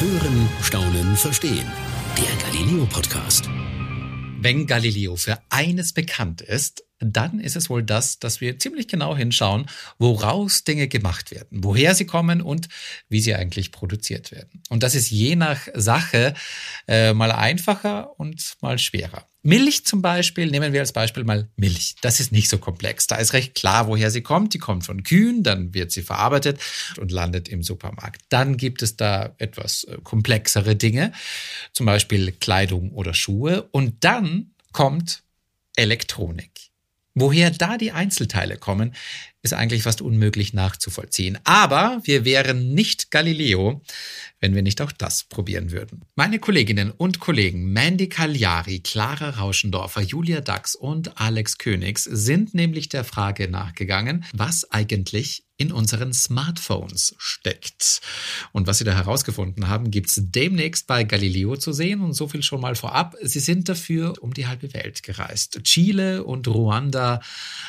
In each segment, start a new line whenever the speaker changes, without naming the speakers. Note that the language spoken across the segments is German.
Hören, Staunen, Verstehen. Der Galileo Podcast.
Wenn Galileo für eines bekannt ist, dann ist es wohl das, dass wir ziemlich genau hinschauen, woraus Dinge gemacht werden, woher sie kommen und wie sie eigentlich produziert werden. Und das ist je nach Sache äh, mal einfacher und mal schwerer. Milch zum Beispiel, nehmen wir als Beispiel mal Milch. Das ist nicht so komplex. Da ist recht klar, woher sie kommt. Die kommt von Kühen, dann wird sie verarbeitet und landet im Supermarkt. Dann gibt es da etwas äh, komplexere Dinge, zum Beispiel Kleidung oder Schuhe. Und dann kommt Elektronik. Woher da die Einzelteile kommen, ist eigentlich fast unmöglich nachzuvollziehen. Aber wir wären nicht Galileo, wenn wir nicht auch das probieren würden. Meine Kolleginnen und Kollegen Mandy Cagliari, Clara Rauschendorfer, Julia Dax und Alex Königs sind nämlich der Frage nachgegangen, was eigentlich in unseren Smartphones steckt. Und was sie da herausgefunden haben, gibt's demnächst bei Galileo zu sehen. Und so viel schon mal vorab. Sie sind dafür um die halbe Welt gereist. Chile und Ruanda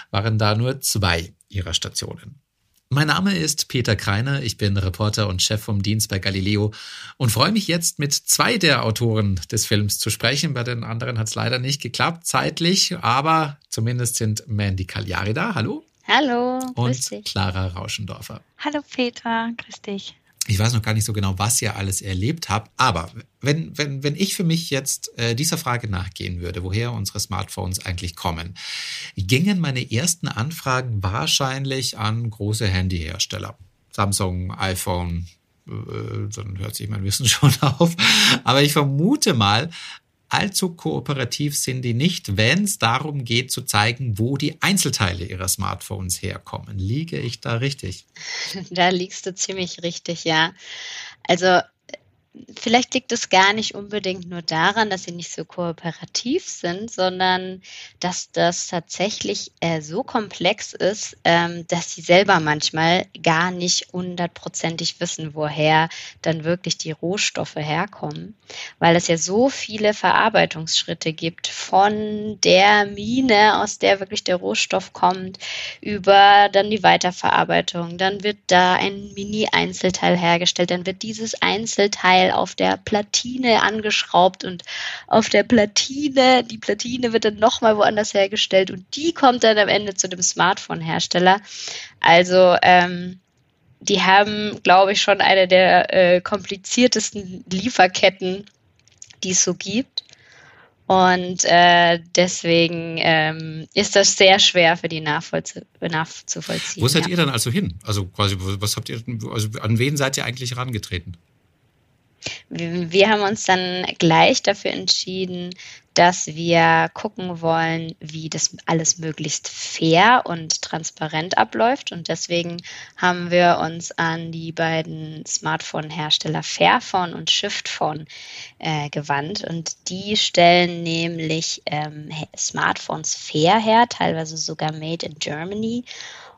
waren da nur zwei ihrer Stationen. Mein Name ist Peter Kreiner, ich bin Reporter und Chef vom Dienst bei Galileo und freue mich jetzt mit zwei der Autoren des Films zu sprechen. Bei den anderen hat es leider nicht geklappt, zeitlich, aber zumindest sind Mandy Cagliari da. Hallo.
Hallo.
Und Clara Rauschendorfer.
Hallo Peter, grüß dich
ich weiß noch gar nicht so genau, was ihr alles erlebt habt, aber wenn, wenn, wenn ich für mich jetzt äh, dieser Frage nachgehen würde, woher unsere Smartphones eigentlich kommen, gingen meine ersten Anfragen wahrscheinlich an große Handyhersteller. Samsung, iPhone, äh, dann hört sich mein Wissen schon auf. Aber ich vermute mal, allzu kooperativ sind die nicht, wenn es darum geht zu zeigen, wo die Einzelteile ihrer Smartphones herkommen. Liege ich da richtig?
Da liegst du ziemlich richtig, ja. Also vielleicht liegt es gar nicht unbedingt nur daran, dass sie nicht so kooperativ sind, sondern dass das tatsächlich äh, so komplex ist, ähm, dass sie selber manchmal gar nicht hundertprozentig wissen, woher dann wirklich die Rohstoffe herkommen, weil es ja so viele Verarbeitungsschritte gibt von der Mine, aus der wirklich der Rohstoff kommt, über dann die Weiterverarbeitung, dann wird da ein Mini-Einzelteil hergestellt, dann wird dieses Einzelteil Teil auf der Platine angeschraubt und auf der Platine, die Platine wird dann nochmal woanders hergestellt und die kommt dann am Ende zu dem Smartphone-Hersteller. Also ähm, die haben, glaube ich, schon eine der äh, kompliziertesten Lieferketten, die es so gibt. Und äh, deswegen ähm, ist das sehr schwer für die nachzuvollziehen.
Wo seid ja. ihr dann also hin? Also quasi, was habt ihr, also an wen seid ihr eigentlich herangetreten?
Wir haben uns dann gleich dafür entschieden, dass wir gucken wollen, wie das alles möglichst fair und transparent abläuft. Und deswegen haben wir uns an die beiden Smartphone-Hersteller Fairphone und Shiftphone äh, gewandt. Und die stellen nämlich ähm, Smartphones fair her, teilweise sogar made in Germany.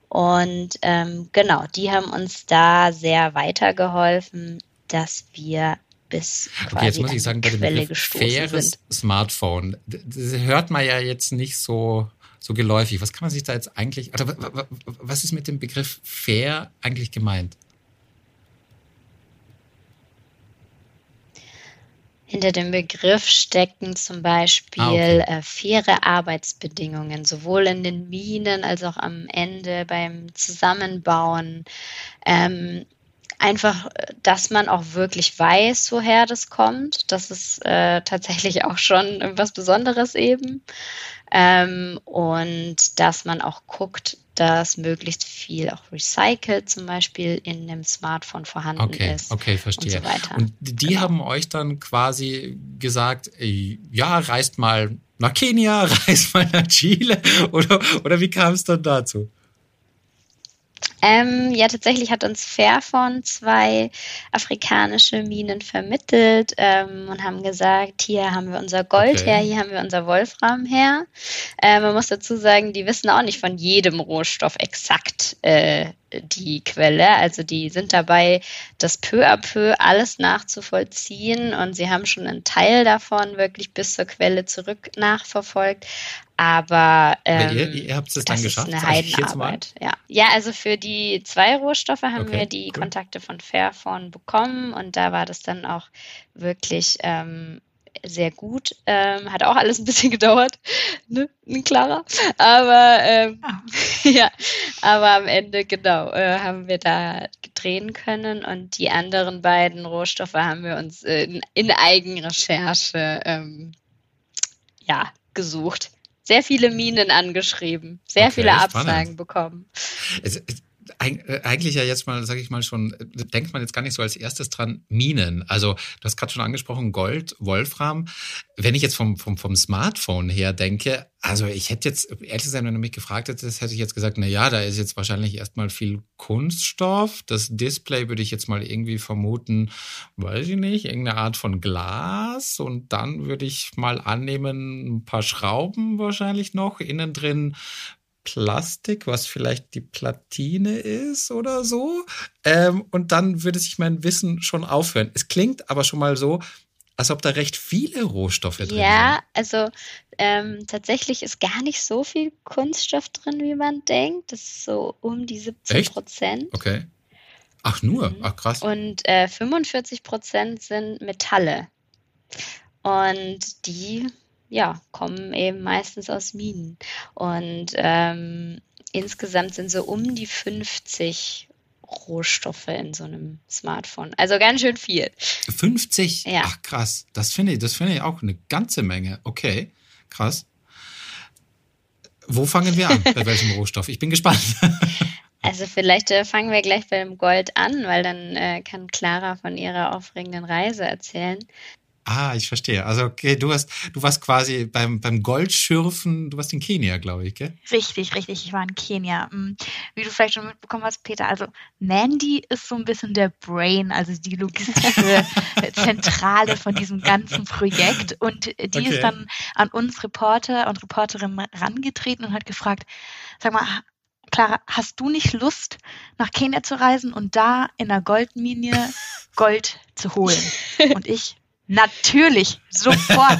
Und ähm, genau, die haben uns da sehr weitergeholfen, dass wir bis okay,
jetzt muss ich sagen, bei dem Begriff faires sind. Smartphone, das hört man ja jetzt nicht so so geläufig. Was kann man sich da jetzt eigentlich, oder was ist mit dem Begriff fair eigentlich gemeint?
Hinter dem Begriff stecken zum Beispiel ah, okay. äh, faire Arbeitsbedingungen, sowohl in den Minen als auch am Ende beim Zusammenbauen. Ähm, einfach, dass man auch wirklich weiß, woher das kommt. Das ist äh, tatsächlich auch schon was Besonderes eben. Ähm, und dass man auch guckt, dass möglichst viel auch recycelt zum Beispiel in dem Smartphone vorhanden
okay,
ist.
Okay, verstehe. Und, so weiter. und die genau. haben euch dann quasi gesagt, ja, reist mal nach Kenia, reist mal nach Chile oder, oder wie kam es dann dazu?
Ähm, ja, tatsächlich hat uns Fairphone zwei afrikanische Minen vermittelt ähm, und haben gesagt, hier haben wir unser Gold okay. her, hier haben wir unser Wolfram her. Äh, man muss dazu sagen, die wissen auch nicht von jedem Rohstoff exakt, äh, die Quelle. Also die sind dabei, das peu à peu alles nachzuvollziehen und sie haben schon einen Teil davon wirklich bis zur Quelle zurück nachverfolgt. Aber ähm,
ihr, ihr habt es dann geschafft.
Ist eine Heidenarbeit. Ja. ja, also für die zwei Rohstoffe haben okay, wir die cool. Kontakte von Fairphone bekommen und da war das dann auch wirklich ähm, sehr gut. Ähm, hat auch alles ein bisschen gedauert, ne, klarer. Aber ähm, ah. ja, aber am Ende genau äh, haben wir da drehen können und die anderen beiden Rohstoffe haben wir uns in, in Eigenrecherche ähm, ja gesucht. Sehr viele Minen angeschrieben, sehr okay, viele Absagen spannend. bekommen.
Es, es, eigentlich ja jetzt mal, sage ich mal schon, äh, denkt man jetzt gar nicht so als erstes dran, Minen. Also du hast gerade schon angesprochen, Gold, Wolfram. Wenn ich jetzt vom, vom, vom Smartphone her denke, also ich hätte jetzt, ehrlich gesagt, wenn du mich gefragt hättest, hätte ich jetzt gesagt, na ja, da ist jetzt wahrscheinlich erstmal viel Kunststoff. Das Display würde ich jetzt mal irgendwie vermuten, weiß ich nicht, irgendeine Art von Glas. Und dann würde ich mal annehmen, ein paar Schrauben wahrscheinlich noch. Innen drin Plastik, was vielleicht die Platine ist oder so. Ähm, und dann würde sich mein Wissen schon aufhören. Es klingt aber schon mal so, als ob da recht viele Rohstoffe drin
ja, sind. Ja, also ähm, tatsächlich ist gar nicht so viel Kunststoff drin, wie man denkt. Das ist so um die 17 Prozent.
Okay. Ach nur, mhm. ach krass.
Und äh, 45 Prozent sind Metalle. Und die ja, kommen eben meistens aus Minen. Und ähm, insgesamt sind so um die 50 Rohstoffe in so einem Smartphone. Also ganz schön viel.
50? Ja. Ach krass. Das finde ich, das finde ich auch eine ganze Menge. Okay, krass. Wo fangen wir an? bei welchem Rohstoff? Ich bin gespannt.
Also vielleicht äh, fangen wir gleich beim Gold an, weil dann äh, kann Clara von ihrer aufregenden Reise erzählen.
Ah, ich verstehe. Also okay, du hast, du warst quasi beim, beim Goldschürfen, du warst in Kenia, glaube ich, gell?
Richtig, richtig. Ich war in Kenia. Hm, wie du vielleicht schon mitbekommen hast, Peter, also Mandy ist so ein bisschen der Brain, also die logistische Zentrale von diesem ganzen Projekt. Und die okay. ist dann an uns Reporter und Reporterinnen rangetreten und hat gefragt, sag mal, Clara, hast du nicht Lust, nach Kenia zu reisen und da in einer Goldmine Gold zu holen? Und ich, Natürlich, sofort.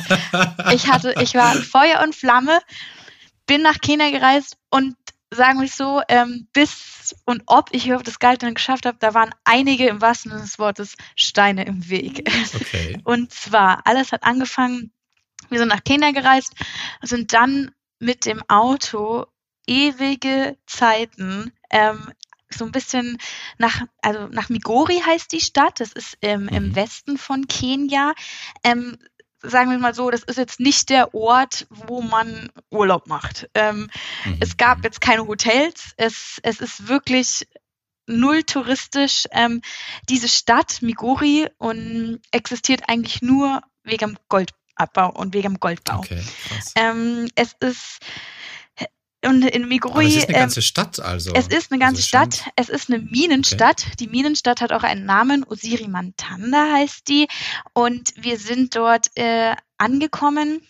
ich hatte, ich war Feuer und Flamme, bin nach Kenia gereist und sagen wir so, ähm, bis und ob ich überhaupt das Geld dann geschafft habe, da waren einige im wahrsten Sinne des Wortes Steine im Weg. Okay. Und zwar, alles hat angefangen, wir sind nach Kenia gereist, sind dann mit dem Auto ewige Zeiten ähm, so ein bisschen nach, also nach Migori heißt die Stadt, das ist ähm, mhm. im Westen von Kenia. Ähm, sagen wir mal so, das ist jetzt nicht der Ort, wo man Urlaub macht. Ähm, mhm. Es gab jetzt keine Hotels, es, es ist wirklich null touristisch. Ähm, diese Stadt Migori und existiert eigentlich nur wegen Goldabbau und wegen Goldbau. Okay, ähm, es ist und in Migori. Aber es
ist eine ganze ähm, Stadt also.
Es ist eine ganze also Stadt. Es ist eine Minenstadt. Okay. Die Minenstadt hat auch einen Namen. Osiri Mantanda heißt die. Und wir sind dort äh, angekommen.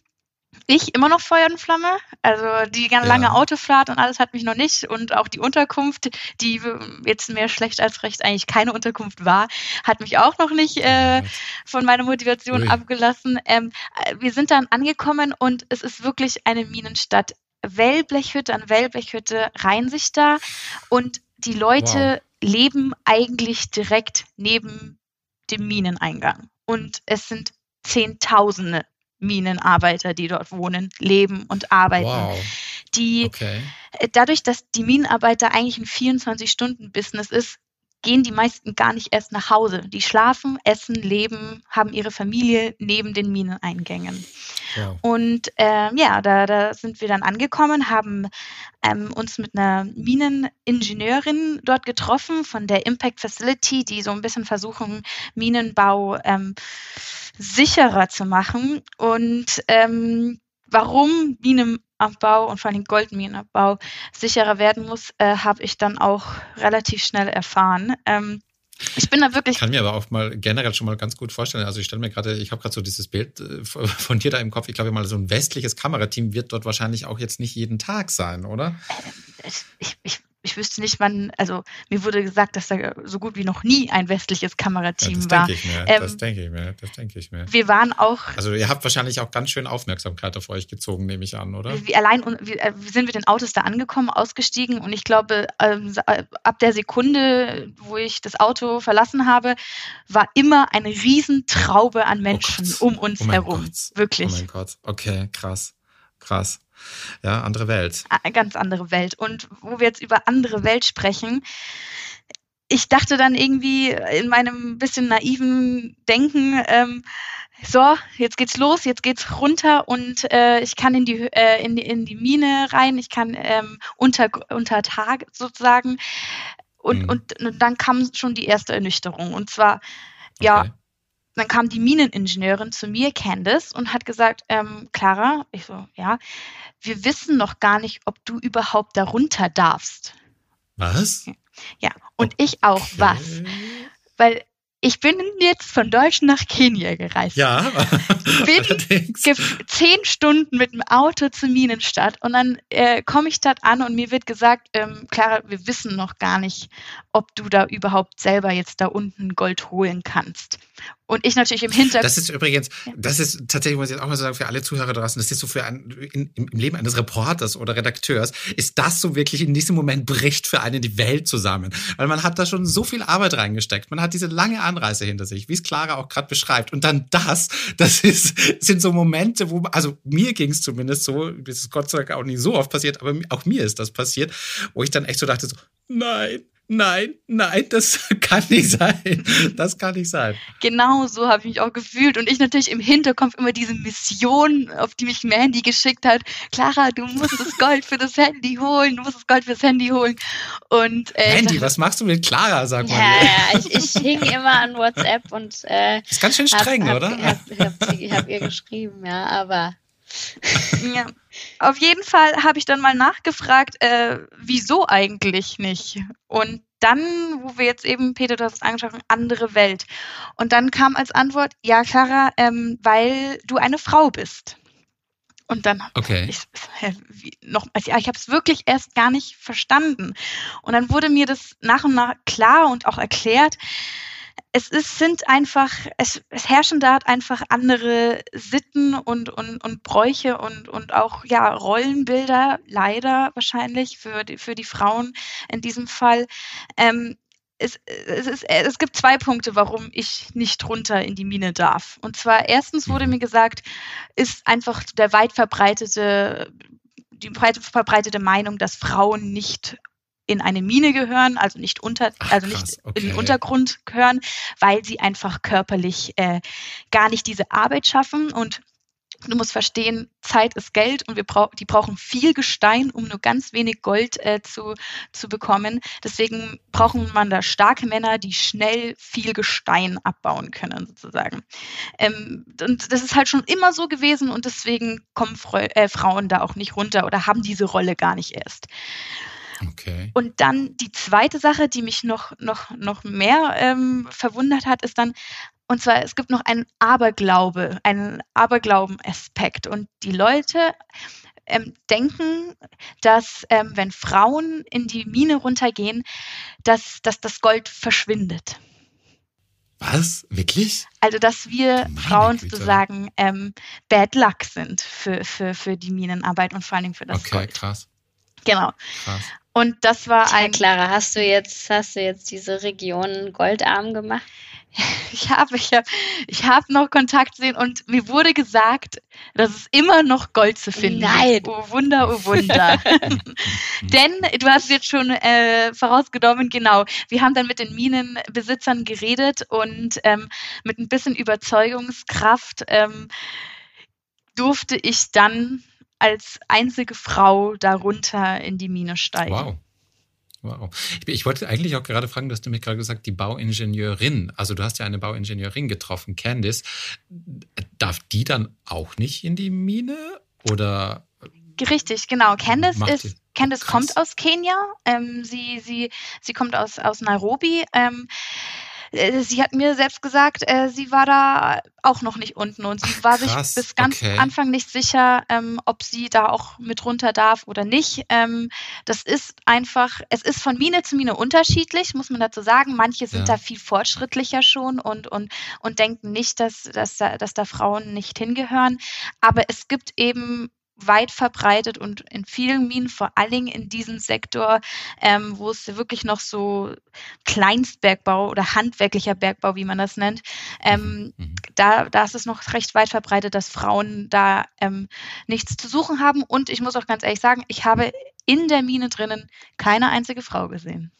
Ich immer noch Feuer und Flamme. Also die ganz lange ja. Autofahrt und alles hat mich noch nicht. Und auch die Unterkunft, die jetzt mehr schlecht als recht eigentlich keine Unterkunft war, hat mich auch noch nicht äh, von meiner Motivation Ui. abgelassen. Ähm, äh, wir sind dann angekommen und es ist wirklich eine Minenstadt. Wellblechhütte an Wellblechhütte reihen sich da und die Leute wow. leben eigentlich direkt neben dem Mineneingang. Und es sind Zehntausende Minenarbeiter, die dort wohnen, leben und arbeiten. Wow. Die okay. dadurch, dass die Minenarbeiter eigentlich ein 24-Stunden-Business ist, gehen die meisten gar nicht erst nach Hause. Die schlafen, essen, leben, haben ihre Familie neben den Mineneingängen. Und äh, ja, da, da sind wir dann angekommen, haben ähm, uns mit einer Mineningenieurin dort getroffen von der Impact Facility, die so ein bisschen versuchen, Minenbau ähm, sicherer zu machen. Und ähm, warum Minenabbau und vor allem Goldminenabbau sicherer werden muss, äh, habe ich dann auch relativ schnell erfahren. Ähm, ich bin da wirklich.
Ich kann mir aber auch mal generell schon mal ganz gut vorstellen. Also ich stelle mir gerade, ich habe gerade so dieses Bild äh, von dir da im Kopf. Ich glaube mal, so ein westliches Kamerateam wird dort wahrscheinlich auch jetzt nicht jeden Tag sein, oder?
Äh, ich, ich ich wüsste nicht, wann, also mir wurde gesagt, dass da so gut wie noch nie ein westliches Kamerateam
ja, das
war.
Denke ich mir, ähm, das denke ich mir, das denke ich mir.
Wir waren auch.
Also ihr habt wahrscheinlich auch ganz schön Aufmerksamkeit auf euch gezogen, nehme ich an, oder?
Wie allein wie, äh, sind wir den Autos da angekommen, ausgestiegen und ich glaube, ähm, äh, ab der Sekunde, wo ich das Auto verlassen habe, war immer eine Riesentraube an oh Menschen oh um uns
oh
herum.
Gott.
Wirklich.
Oh mein Gott. Okay, krass. Krass. Ja, andere Welt.
Eine ganz andere Welt. Und wo wir jetzt über andere Welt sprechen, ich dachte dann irgendwie in meinem bisschen naiven Denken, ähm, so, jetzt geht's los, jetzt geht's runter und äh, ich kann in die, äh, in, die, in die Mine rein, ich kann ähm, unter, unter Tag sozusagen. Und, mhm. und, und, dann kam schon die erste Ernüchterung. Und zwar, ja, okay dann kam die Mineningenieurin zu mir, Candice, und hat gesagt, ähm, Clara, ich so, ja, wir wissen noch gar nicht, ob du überhaupt darunter darfst.
Was?
Ja, und okay. ich auch, was? Weil ich bin jetzt von Deutschland nach Kenia gereist.
Ja.
bin zehn Stunden mit dem Auto zur Minenstadt und dann äh, komme ich dort an und mir wird gesagt, ähm, Clara, wir wissen noch gar nicht, ob du da überhaupt selber jetzt da unten Gold holen kannst. Und ich natürlich im Hintergrund.
Das ist übrigens, das ist tatsächlich, muss ich jetzt auch mal sagen, für alle Zuhörer draußen, das ist so für ein, in, im Leben eines Reporters oder Redakteurs, ist das so wirklich in diesem Moment bricht für einen die Welt zusammen. Weil man hat da schon so viel Arbeit reingesteckt. Man hat diese lange Anreise hinter sich, wie es Clara auch gerade beschreibt. Und dann das, das ist, sind so Momente, wo, also mir ging es zumindest so, das ist Gott sei Dank auch nicht so oft passiert, aber auch mir ist das passiert, wo ich dann echt so dachte, so, nein, nein, nein, das kann nicht sein. Das kann nicht sein.
Genau so habe ich mich auch gefühlt. Und ich natürlich im Hinterkopf immer diese Mission, auf die mich Mandy geschickt hat. Clara, du musst das Gold für das Handy holen, du musst das Gold fürs Handy holen. Und,
äh, Mandy, was machst du mit Clara, sag mal.
Ja, ja, ich, ich hing immer an WhatsApp und äh,
ist ganz schön streng,
hab,
oder?
Hab, hab, hab, hab ihr geschrieben, ja, aber
ja. Auf jeden Fall habe ich dann mal nachgefragt, äh, wieso eigentlich nicht? Und dann, wo wir jetzt eben, Peter, du hast es angesprochen, andere Welt. Und dann kam als Antwort, ja, Clara, ähm, weil du eine Frau bist. Und dann
okay.
ich noch, also ich habe es wirklich erst gar nicht verstanden. Und dann wurde mir das nach und nach klar und auch erklärt, es ist, sind einfach, es, es herrschen dort einfach andere Sitten und, und, und Bräuche und, und auch ja, Rollenbilder, leider wahrscheinlich für die, für die Frauen in diesem Fall. Ähm, es, es, ist, es gibt zwei Punkte, warum ich nicht runter in die Mine darf. Und zwar erstens wurde mir gesagt, ist einfach der weit verbreitete die breit verbreitete Meinung, dass Frauen nicht in eine Mine gehören, also nicht unter, Ach, also nicht okay. in den Untergrund gehören, weil sie einfach körperlich äh, gar nicht diese Arbeit schaffen und Du musst verstehen, Zeit ist Geld und wir brauch, die brauchen viel Gestein, um nur ganz wenig Gold äh, zu, zu bekommen. Deswegen brauchen man da starke Männer, die schnell viel Gestein abbauen können, sozusagen. Ähm, und das ist halt schon immer so gewesen und deswegen kommen Freu äh, Frauen da auch nicht runter oder haben diese Rolle gar nicht erst.
Okay.
Und dann die zweite Sache, die mich noch, noch, noch mehr ähm, verwundert hat, ist dann, und zwar, es gibt noch einen Aberglaube, einen Aberglauben-Aspekt. Und die Leute ähm, denken, dass ähm, wenn Frauen in die Mine runtergehen, dass, dass das Gold verschwindet.
Was? Wirklich?
Also, dass wir Meine Frauen Güte. sozusagen ähm, Bad Luck sind für, für, für die Minenarbeit und vor allen Dingen für das
okay,
Gold.
Okay, krass.
Genau.
Krass.
Und das war
Tja,
ein.
Clara, hast du jetzt, hast du jetzt diese Region goldarm gemacht?
Ich habe ich hab, ich hab noch Kontakt sehen und mir wurde gesagt, dass es immer noch Gold zu finden
Nein.
Oh Wunder, oh Wunder. Denn du hast jetzt schon äh, vorausgenommen, genau. Wir haben dann mit den Minenbesitzern geredet und ähm, mit ein bisschen Überzeugungskraft ähm, durfte ich dann als einzige Frau darunter in die Mine steigen.
Wow. Wow. Ich, ich, wollte eigentlich auch gerade fragen, du hast nämlich gerade gesagt, die Bauingenieurin, also du hast ja eine Bauingenieurin getroffen, Candice. Darf die dann auch nicht in die Mine oder?
Richtig, genau. Candice ist, Candice kommt aus Kenia. Ähm, sie, sie, sie kommt aus, aus Nairobi. Ähm, äh, sie hat mir selbst gesagt, äh, sie war da auch noch nicht unten und sie war
Krass,
sich bis ganz
okay.
Anfang nicht sicher, ähm, ob sie da auch mit runter darf oder nicht. Ähm, das ist einfach, es ist von Mine zu Mine unterschiedlich, muss man dazu sagen. Manche sind
Ja.
da viel fortschrittlicher schon und, und, und denken nicht, dass, dass, da, dass da Frauen nicht hingehören. Aber es gibt eben weit verbreitet und in vielen Minen, vor allen Dingen in diesem Sektor, ähm, wo es wirklich noch so Kleinstbergbau oder handwerklicher Bergbau, wie man das nennt, ähm,
Mhm.
da, da ist es noch recht weit verbreitet, dass Frauen da ähm, nichts zu suchen haben. Und ich muss auch ganz ehrlich sagen, ich habe in der Mine drinnen keine einzige Frau gesehen.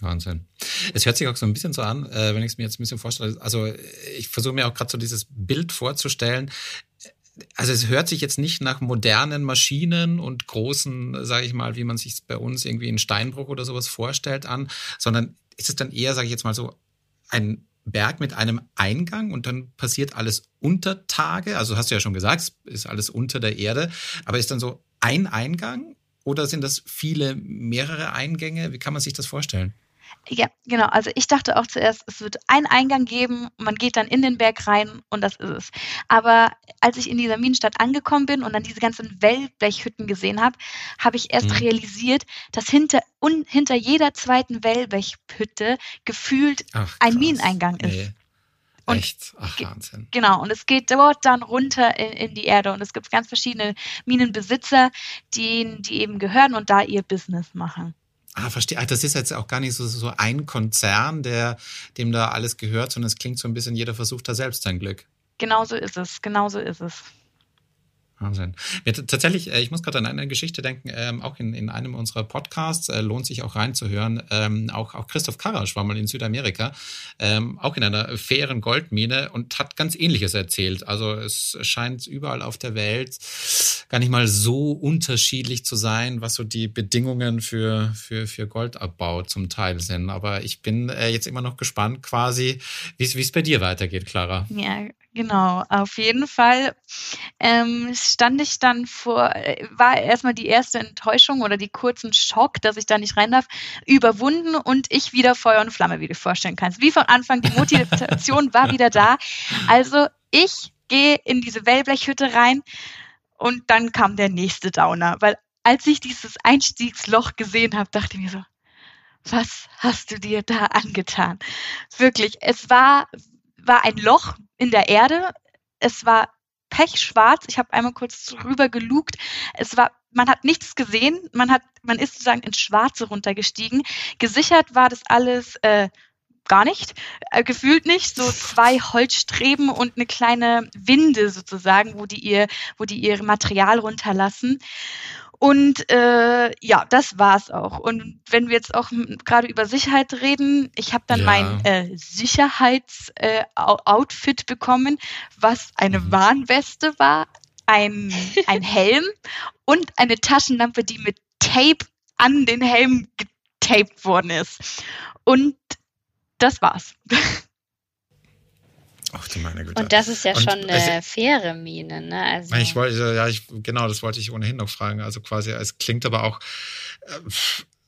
Wahnsinn. Es hört sich auch so ein bisschen so an, äh, wenn ich es mir jetzt ein bisschen vorstelle. Also ich versuche mir auch gerade so dieses Bild vorzustellen. Also es hört sich jetzt nicht nach modernen Maschinen und großen, sage ich mal, wie man sich bei uns irgendwie in Steinbruch oder sowas vorstellt an, sondern ist es dann eher, sage ich jetzt mal so, ein Berg mit einem Eingang und dann passiert alles unter Tage. Also hast du ja schon gesagt, es ist alles unter der Erde, aber ist dann so ein Eingang oder sind das viele, mehrere Eingänge? Wie kann man sich das vorstellen?
Ja, genau. Also ich dachte auch zuerst, es wird einen Eingang geben, man geht dann in den Berg rein und das ist es. Aber als ich in dieser Minenstadt angekommen bin und dann diese ganzen Wellblechhütten gesehen habe, habe ich erst
Mhm.
realisiert, dass hinter, un, hinter jeder zweiten Wellblechhütte gefühlt
Ach,
ein. Mineneingang ist.
Nee.
Und
Echt? Ach, Wahnsinn.
Genau, und es geht dort dann runter in, in die Erde und es gibt ganz verschiedene Minenbesitzer, die, die eben gehören und da ihr Business machen.
Ah, verstehe. Ah, das ist jetzt auch gar nicht so, so ein Konzern, der, dem da alles gehört, sondern es klingt so ein bisschen, jeder versucht da selbst sein Glück.
Genauso ist es, genauso ist es.
Wahnsinn. Ja, tatsächlich, äh, ich muss gerade an eine Geschichte denken, ähm, auch in, in einem unserer Podcasts, äh, lohnt sich auch reinzuhören. Ähm, auch, auch Christoph Karasch war mal in Südamerika, ähm, auch in einer fairen Goldmine und hat ganz Ähnliches erzählt. Also es scheint überall auf der Welt gar nicht mal so unterschiedlich zu sein, was so die Bedingungen für, für, für Goldabbau zum Teil sind. Aber ich bin äh, jetzt immer noch gespannt quasi, wie es wie es bei dir weitergeht, Clara.
Ja, genau. Auf jeden Fall ähm, stand ich dann vor, äh, war erstmal die erste Enttäuschung oder die kurzen Schock, dass ich da nicht rein darf, überwunden und ich wieder Feuer und Flamme, wie du vorstellen kannst. Wie von Anfang, die Motivation war wieder da. Also ich gehe in diese Wellblechhütte rein und dann kam der nächste Downer, weil als ich dieses Einstiegsloch gesehen habe, dachte ich mir so, was hast du dir da angetan? Wirklich, es war, war ein Loch in der Erde. Es war pechschwarz. Ich habe einmal kurz drüber gelugt. Es war, man hat nichts gesehen. Man hat, man ist sozusagen ins Schwarze runtergestiegen. Gesichert war das alles äh, gar nicht, äh, gefühlt nicht. So zwei Holzstreben und eine kleine Winde sozusagen, wo die ihr, wo die ihr Material runterlassen. Und äh, ja, das war's auch. Und wenn wir jetzt auch gerade über Sicherheit reden, ich habe dann
Ja.
mein äh, Sicherheitsoutfit äh, bekommen, was eine
Mhm.
Warnweste war, ein, ein Helm und eine Taschenlampe, die mit Tape an den Helm getaped worden ist. Und das war's.
Ach du meine Güte.
Und das ist ja
Und
schon eine faire Mine, ne? Also,
Ich wollte, ja, ich, genau, das wollte ich ohnehin noch fragen. Also quasi, es klingt aber auch, äh,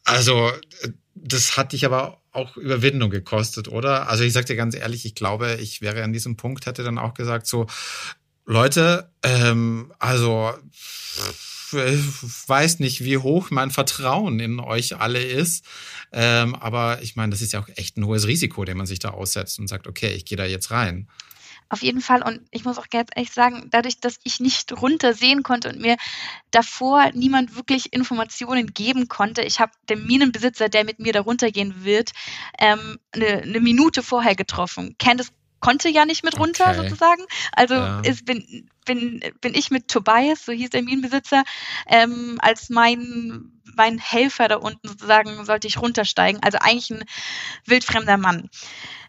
also, äh, das hat dich aber auch Überwindung gekostet, oder? Also ich sag dir ganz ehrlich, ich glaube, ich wäre an diesem Punkt, hätte dann auch gesagt, so, Leute, ähm, also, ich weiß nicht, wie hoch mein Vertrauen in euch alle ist. Ähm, aber ich meine, das ist ja auch echt ein hohes Risiko, dem man sich da aussetzt und sagt, okay, ich gehe da jetzt rein.
Auf jeden Fall. Und ich muss auch ganz ehrlich sagen, dadurch, dass ich nicht runter sehen konnte und mir davor niemand wirklich Informationen geben konnte, ich habe den Minenbesitzer, der mit mir da runtergehen wird, ähm, eine, eine Minute vorher getroffen. Candice konnte ja nicht mit runter
Okay.
sozusagen. Also
Ja.
ist, bin, bin, bin ich mit Tobias, so hieß der Minenbesitzer, ähm, als mein, mein Helfer da unten sozusagen sollte ich runtersteigen. Also eigentlich ein wildfremder Mann.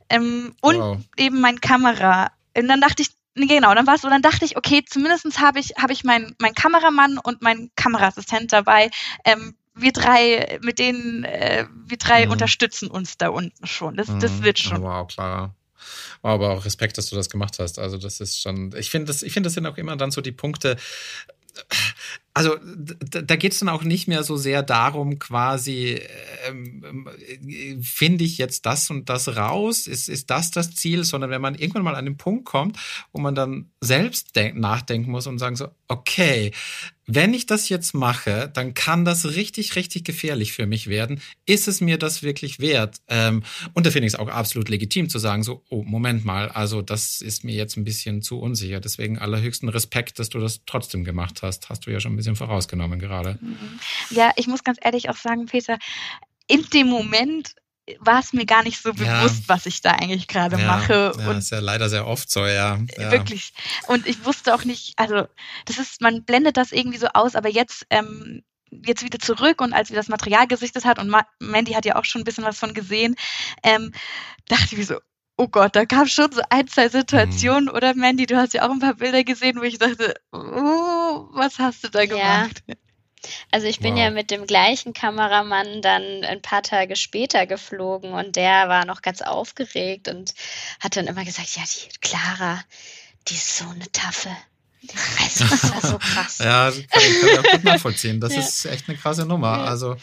Ähm, und
Wow.
eben mein Kamera. Und dann dachte ich, genau, dann war es so, dann dachte ich, okay, zumindest habe ich, habe ich meinen mein Kameramann und meinen Kameraassistent dabei. Ähm, wir drei, mit denen, äh, wir drei
Mhm.
unterstützen uns da unten schon. Das, das
Mhm.
wird schon.
Wow, Clara. Aber auch Respekt, dass du das gemacht hast. Also das ist schon, ich finde, das, ich das sind auch immer dann so die Punkte. also da, geht es dann auch nicht mehr so sehr darum, quasi, ähm, äh, finde ich jetzt das und das raus, ist, ist das das Ziel, sondern wenn man irgendwann mal an den Punkt kommt, wo man dann selbst nachdenken muss und sagen so, okay, wenn ich das jetzt mache, dann kann das richtig, richtig gefährlich für mich werden. Ist es mir das wirklich wert? Ähm, und da finde ich es auch absolut legitim zu sagen, so, oh, Moment mal, also das ist mir jetzt ein bisschen zu unsicher. Deswegen allerhöchsten Respekt, dass du das trotzdem gemacht hast. Hast du ja schon ein bisschen vorausgenommen gerade.
Mhm. Ja, ich muss ganz ehrlich auch sagen, Peter, in dem Moment war es mir gar nicht so bewusst, ja. was ich da eigentlich gerade
ja,
mache.
Ja, und ist ja leider sehr oft so, ja. ja.
Wirklich. Und ich wusste auch nicht, also das ist, man blendet das irgendwie so aus, aber jetzt, ähm, jetzt wieder zurück und als wir das Material gesichtet hat und Mandy hat ja auch schon ein bisschen was von gesehen, ähm, dachte ich mir so, oh Gott, da gab schon so ein, zwei Situationen, mhm. oder Mandy, du hast ja auch ein paar Bilder gesehen, wo ich dachte, oh, was hast du da gemacht? Ja.
Also ich bin wow. ja mit dem gleichen Kameramann dann ein paar Tage später geflogen und der war noch ganz aufgeregt und hat dann immer gesagt, ja, die Clara, die ist so eine Taffe. Also, das war so krass.
ja, kann kann ich auch gut nachvollziehen. Das ja. ist echt eine krasse Nummer. Also,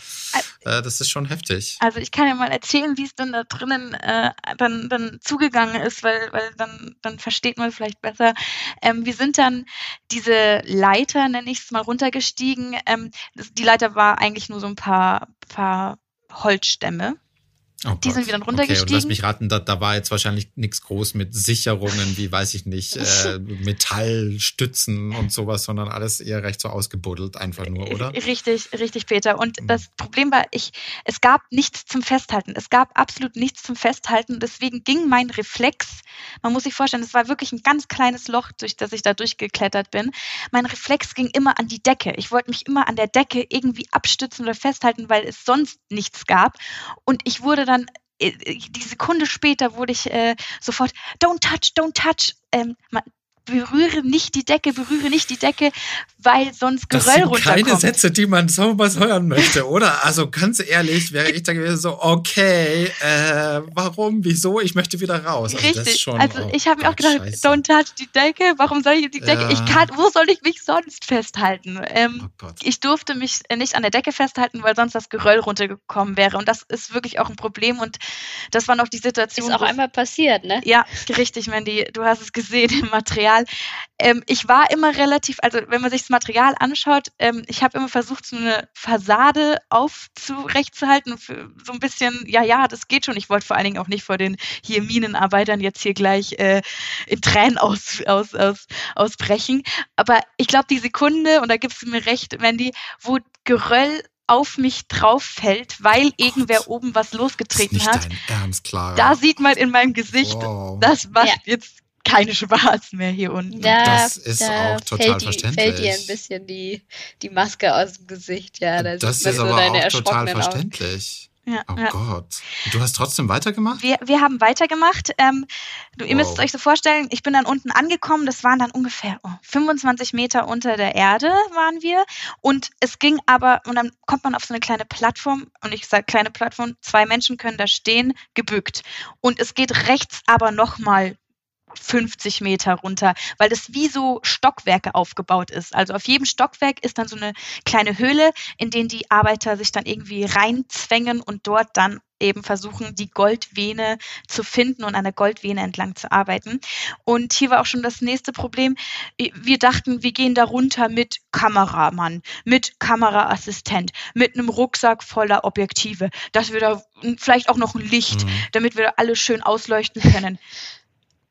äh, das ist schon heftig.
Also, ich kann ja mal erzählen, wie es dann da drinnen äh, dann, dann zugegangen ist, weil, weil dann, dann versteht man vielleicht besser. Ähm, wir sind dann diese Leiter, nenne ich es mal, runtergestiegen. Ähm, das, die Leiter war eigentlich nur so ein paar, paar Holzstämme
Oh die sind wieder runtergestiegen. Okay, und lass mich raten, da, da war jetzt wahrscheinlich nichts groß mit Sicherungen, wie weiß ich nicht, äh, Metallstützen und sowas, sondern alles eher recht so ausgebuddelt, einfach nur, oder?
Richtig, richtig, Peter. Und mhm. das Problem war, ich, es gab nichts zum Festhalten. Es gab absolut nichts zum Festhalten. Deswegen ging mein Reflex, man muss sich vorstellen, es war wirklich ein ganz kleines Loch, durch das ich da durchgeklettert bin. Mein Reflex ging immer an die Decke. Ich wollte mich immer an der Decke irgendwie abstützen oder festhalten, weil es sonst nichts gab. Und ich wurde dann dann äh, die Sekunde später wurde ich äh, sofort, don't touch, don't touch. Ähm, berühre nicht die Decke, berühre nicht die Decke, weil sonst Geröll das sind runterkommt.
keine Sätze, die man so was hören möchte, oder? Also ganz ehrlich, wäre ich da gewesen so, okay, äh, warum, wieso, ich möchte wieder raus.
Also Richtig, schon, also ich habe mir auch gedacht, Scheiße. don't touch die Decke, warum soll ich die Decke, ja. ich kann, wo soll ich mich sonst festhalten? Ähm, oh ich durfte mich nicht an der Decke festhalten, weil sonst das Geröll runtergekommen wäre und das ist wirklich auch ein Problem und das war noch die Situation.
Ist auch einmal passiert, ne?
Ja, richtig, Mandy, du hast es gesehen im Material Material. Ähm, ich war immer relativ, also wenn man sich das Material anschaut, ähm, ich habe immer versucht, so eine Fassade aufzurechtzuhalten, so ein bisschen, ja, ja, das geht schon. Ich wollte vor allen Dingen auch nicht vor den hier Minenarbeitern jetzt hier gleich äh, in Tränen aus, aus, aus, ausbrechen. Aber ich glaube, die Sekunde, und da gibst du mir recht, Wendy, wo Geröll auf mich drauf fällt, weil oh irgendwer Gott. oben was losgetreten
ist
nicht hat.
Dein Ernst, Clara.
Da sieht man in meinem Gesicht, wow. das macht ja. jetzt keine Spaß mehr hier unten.
Da, das ist da auch total fällt verständlich. Die, fällt dir ein bisschen die, die Maske aus dem Gesicht, ja.
Da das ist so aber auch total verständlich. Ja, oh ja. Gott. Du hast trotzdem weitergemacht?
Wir, wir haben weitergemacht. Ähm, du, ihr wow. müsst euch so vorstellen, ich bin dann unten angekommen. Das waren dann ungefähr oh, 25 Meter unter der Erde waren wir. Und es ging aber, und dann kommt man auf so eine kleine Plattform. Und ich sage kleine Plattform, zwei Menschen können da stehen, gebückt. Und es geht rechts aber nochmal 50 Meter runter, weil das wie so Stockwerke aufgebaut ist. Also auf jedem Stockwerk ist dann so eine kleine Höhle, in denen die Arbeiter sich dann irgendwie reinzwängen und dort dann eben versuchen, die Goldvene zu finden und an der Goldvene entlang zu arbeiten. Und hier war auch schon das nächste Problem. Wir dachten, wir gehen da runter mit Kameramann, mit Kameraassistent, mit einem Rucksack voller Objektive, dass wir da vielleicht auch noch ein Licht, mhm. damit wir da alle schön ausleuchten können.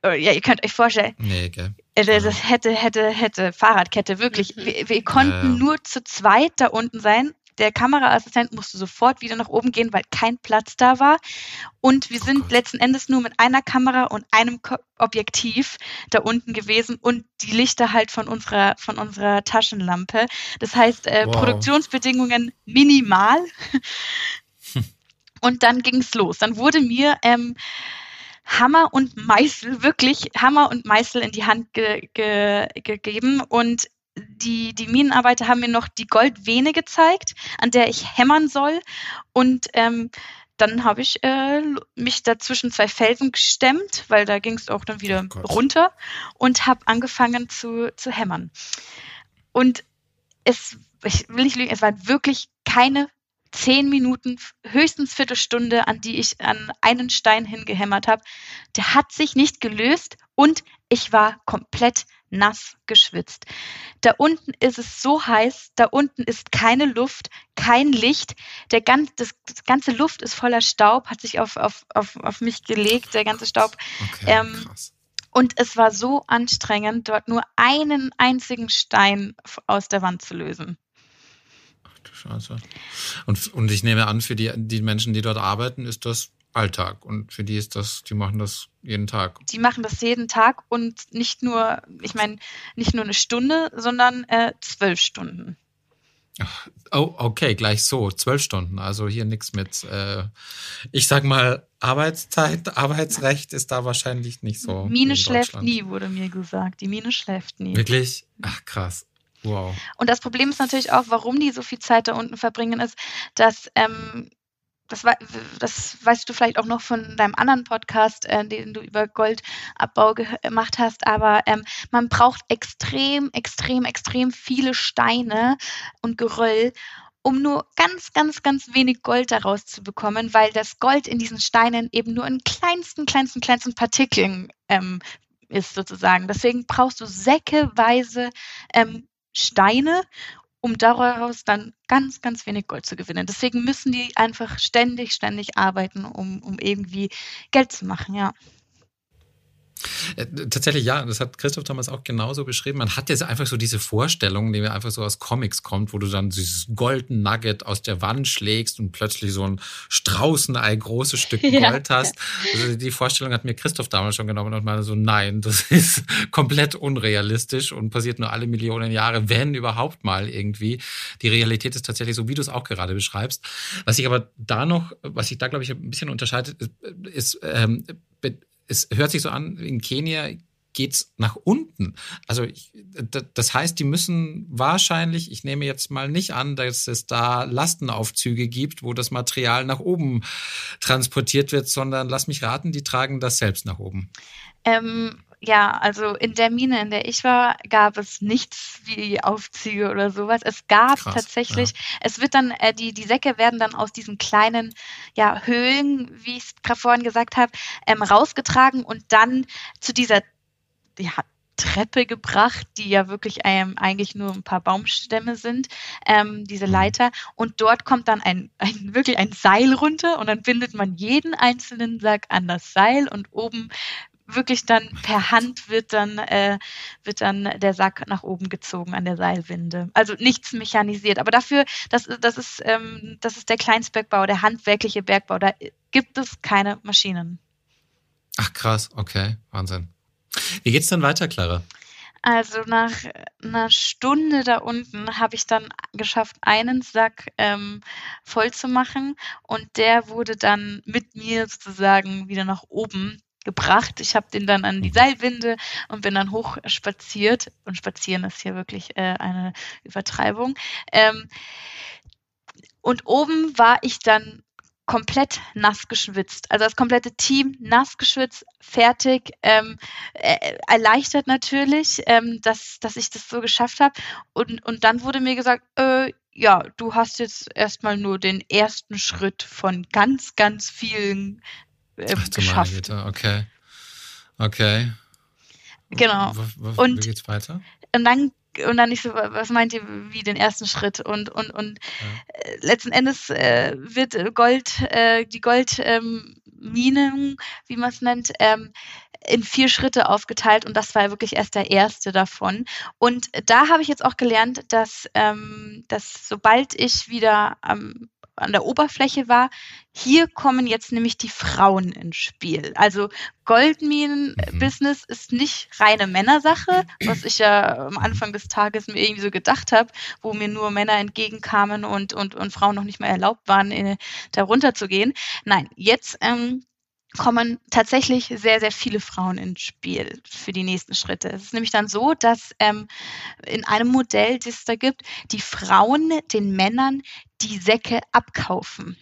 Äh, ja, ihr könnt euch vorstellen. Nee, gell. Äh, das hätte, hätte, hätte Fahrradkette, wirklich. Mhm. Wir, wir konnten ja, ja. nur zu zweit da unten sein. Der Kameraassistent musste sofort wieder nach oben gehen, weil kein Platz da war. Und wir oh sind Gott. letzten Endes nur mit einer Kamera und einem Ko Objektiv da unten gewesen und die Lichter halt von unserer, von unserer Taschenlampe. Das heißt, äh, wow. Produktionsbedingungen minimal. und dann ging es los. Dann wurde mir ähm, Hammer und Meißel, wirklich Hammer und Meißel in die Hand ge ge gegeben und die, die Minenarbeiter haben mir noch die Goldvene gezeigt, an der ich hämmern soll. Und ähm, dann habe ich äh, mich da zwischen zwei Felsen gestemmt, weil da ging es auch dann wieder oh runter und habe angefangen zu, zu hämmern. Und es ich will nicht lügen, es waren wirklich keine zehn Minuten, höchstens Viertelstunde, an die ich an einen Stein hingehämmert habe. Der hat sich nicht gelöst und ich war komplett nass geschwitzt. Da unten ist es so heiß, da unten ist keine Luft, kein Licht. Der ganz, das, das ganze Luft ist voller Staub, hat sich auf, auf, auf, auf mich gelegt, der ganze Staub. Okay, ähm, und es war so anstrengend, dort nur einen einzigen Stein aus der Wand zu lösen.
Scheiße. Und, und ich nehme an, für die, die Menschen, die dort arbeiten, ist das Alltag. Und für die ist das, die machen das jeden Tag.
Die machen das jeden Tag und nicht nur, ich meine, nicht nur eine Stunde, sondern äh, zwölf Stunden.
Oh, okay, gleich so, zwölf Stunden. Also hier nichts mit, äh, ich sag mal, Arbeitszeit, Arbeitsrecht ist da wahrscheinlich nicht so.
Mine schläft nie, wurde mir gesagt. Die Mine schläft nie.
Wirklich? Ach krass. Wow.
Und das Problem ist natürlich auch, warum die so viel Zeit da unten verbringen, ist, dass ähm, das, das, weißt du vielleicht auch noch von deinem anderen Podcast, äh, den du über Goldabbau gemacht hast, aber ähm, man braucht extrem, extrem, extrem viele Steine und Geröll, um nur ganz, ganz, ganz wenig Gold daraus zu bekommen, weil das Gold in diesen Steinen eben nur in kleinsten, kleinsten, kleinsten Partikeln ähm, ist sozusagen. Deswegen brauchst du säckeweise ähm, Steine, um daraus dann ganz, ganz wenig Gold zu gewinnen. Deswegen müssen die einfach ständig, ständig arbeiten, um, um irgendwie Geld zu machen, ja.
Äh, tatsächlich, ja, das hat Christoph damals auch genauso beschrieben. Man hat jetzt einfach so diese Vorstellung, die mir einfach so aus Comics kommt, wo du dann dieses Golden Nugget aus der Wand schlägst und plötzlich so ein Straußenei großes Stück Gold ja. hast. Also die Vorstellung hat mir Christoph damals schon genommen und meinte so, nein, das ist komplett unrealistisch und passiert nur alle Millionen Jahre, wenn überhaupt mal irgendwie. Die Realität ist tatsächlich so, wie du es auch gerade beschreibst. Was ich aber da noch, was sich da, glaube ich, ein bisschen unterscheidet, ist, ist ähm, es hört sich so an, in Kenia geht's nach unten. Also ich, das heißt, die müssen wahrscheinlich, ich nehme jetzt mal nicht an, dass es da Lastenaufzüge gibt, wo das Material nach oben transportiert wird, sondern lass mich raten, die tragen das selbst nach oben.
Ähm, ja, also in der Mine, in der ich war, gab es nichts wie Aufzüge oder sowas. Es gab Krass, tatsächlich, ja. es wird dann, äh, die, die Säcke werden dann aus diesen kleinen ja, Höhlen, wie ich es gerade vorhin gesagt habe, ähm, rausgetragen und dann zu dieser ja, Treppe gebracht, die ja wirklich ähm, eigentlich nur ein paar Baumstämme sind, ähm, diese mhm. Leiter. Und dort kommt dann ein, ein, wirklich ein Seil runter und dann bindet man jeden einzelnen Sack an das Seil und oben wirklich dann per Hand wird dann, äh, wird dann der Sack nach oben gezogen an der Seilwinde. Also nichts mechanisiert. Aber dafür, das, das, ist, ähm, das ist der Kleinstbergbau, der handwerkliche Bergbau. Da gibt es keine Maschinen.
Ach krass, okay, Wahnsinn. Wie geht's dann weiter, Clara?
Also nach einer Stunde da unten habe ich dann geschafft, einen Sack ähm, voll zu machen und der wurde dann mit mir sozusagen wieder nach oben gebracht. Ich habe den dann an die mhm. Seilwinde und bin dann hoch spaziert. Und spazieren ist hier wirklich äh, eine Übertreibung. Ähm, und oben war ich dann komplett nass geschwitzt. Also das komplette Team nass geschwitzt, fertig, ähm, äh, erleichtert natürlich, ähm, dass, dass ich das so geschafft habe. Und, und dann wurde mir gesagt, äh, ja, du hast jetzt erstmal nur den ersten Schritt von ganz, ganz vielen äh, Ach, geschafft.
Güte. Okay. Okay.
Genau.
Und wie geht's weiter?
Und dann und dann nicht so, was meint ihr wie den ersten Schritt? Und, und, und ja. äh, letzten Endes äh, wird Gold, äh, die Goldmine, ähm, wie man es nennt, ähm, in vier Schritte aufgeteilt und das war wirklich erst der erste davon. Und da habe ich jetzt auch gelernt, dass, ähm, dass sobald ich wieder am an der Oberfläche war. Hier kommen jetzt nämlich die Frauen ins Spiel. Also Goldminen-Business mhm. ist nicht reine Männersache, was ich ja am Anfang des Tages mir irgendwie so gedacht habe, wo mir nur Männer entgegenkamen und, und, und Frauen noch nicht mehr erlaubt waren, äh, da runter zu gehen. Nein, jetzt ähm, kommen tatsächlich sehr, sehr viele Frauen ins Spiel für die nächsten Schritte. Es ist nämlich dann so, dass ähm, in einem Modell, das es da gibt, die Frauen den Männern die Säcke abkaufen.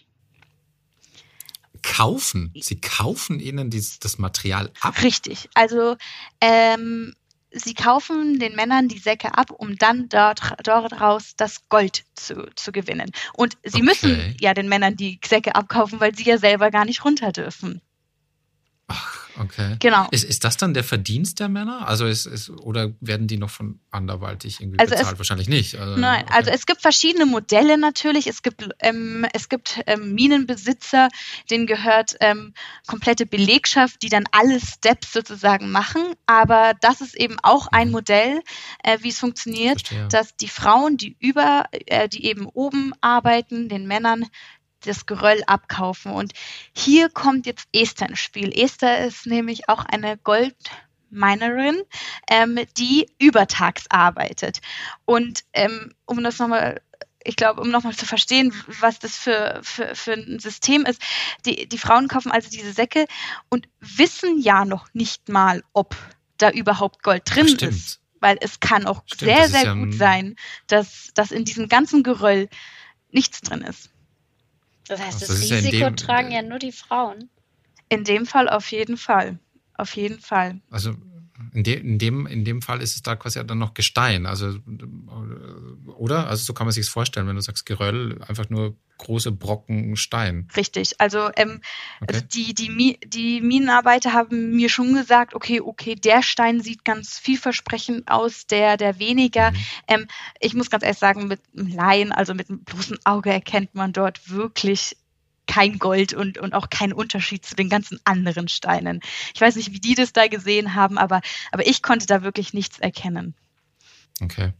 Kaufen? Sie kaufen ihnen dieses, das Material ab?
Richtig. Also ähm, sie kaufen den Männern die Säcke ab, um dann dort, daraus das Gold zu, zu gewinnen. Und sie okay. müssen ja den Männern die Säcke abkaufen, weil sie ja selber gar nicht runter dürfen.
Ach, okay.
Genau.
Ist, ist das dann der Verdienst der Männer? Also ist, ist, oder werden die noch von anderweitig irgendwie also bezahlt? Es, Wahrscheinlich nicht.
Also, nein, okay. also es gibt verschiedene Modelle natürlich. Es gibt, ähm, es gibt ähm, Minenbesitzer, denen gehört ähm, komplette Belegschaft, die dann alle Steps sozusagen machen. Aber das ist eben auch ein mhm. Modell, äh, wie es funktioniert, Verstehe. dass die Frauen, die über, äh, die eben oben arbeiten, den Männern das Geröll abkaufen. Und hier kommt jetzt Esther ins Spiel. Esther ist nämlich auch eine Goldminerin, ähm, die übertags arbeitet. Und ähm, um das nochmal ich glaube, um nochmal zu verstehen, was das für, für, für ein System ist, die, die Frauen kaufen also diese Säcke und wissen ja noch nicht mal, ob da überhaupt Gold drin Ach, ist. Weil es kann auch stimmt, sehr, sehr ja gut sein, dass, dass in diesem ganzen Geröll nichts drin ist.
Das heißt, das, das Risiko ja dem, tragen ja nur die Frauen.
In dem Fall auf jeden Fall. Auf jeden Fall.
Also in, de, in, dem, in dem Fall ist es da quasi dann noch Gestein. Also, oder? Also so kann man sich es vorstellen, wenn du sagst Geröll, einfach nur große Brocken Stein.
Richtig. Also, ähm, okay. also die, die, die Minenarbeiter haben mir schon gesagt, okay, okay, der Stein sieht ganz vielversprechend aus, der, der weniger. Mhm. Ähm, ich muss ganz ehrlich sagen, mit einem Laien, also mit einem bloßen Auge erkennt man dort wirklich kein Gold und, und auch kein Unterschied zu den ganzen anderen Steinen. Ich weiß nicht, wie die das da gesehen haben, aber, aber ich konnte da wirklich nichts erkennen.
Okay.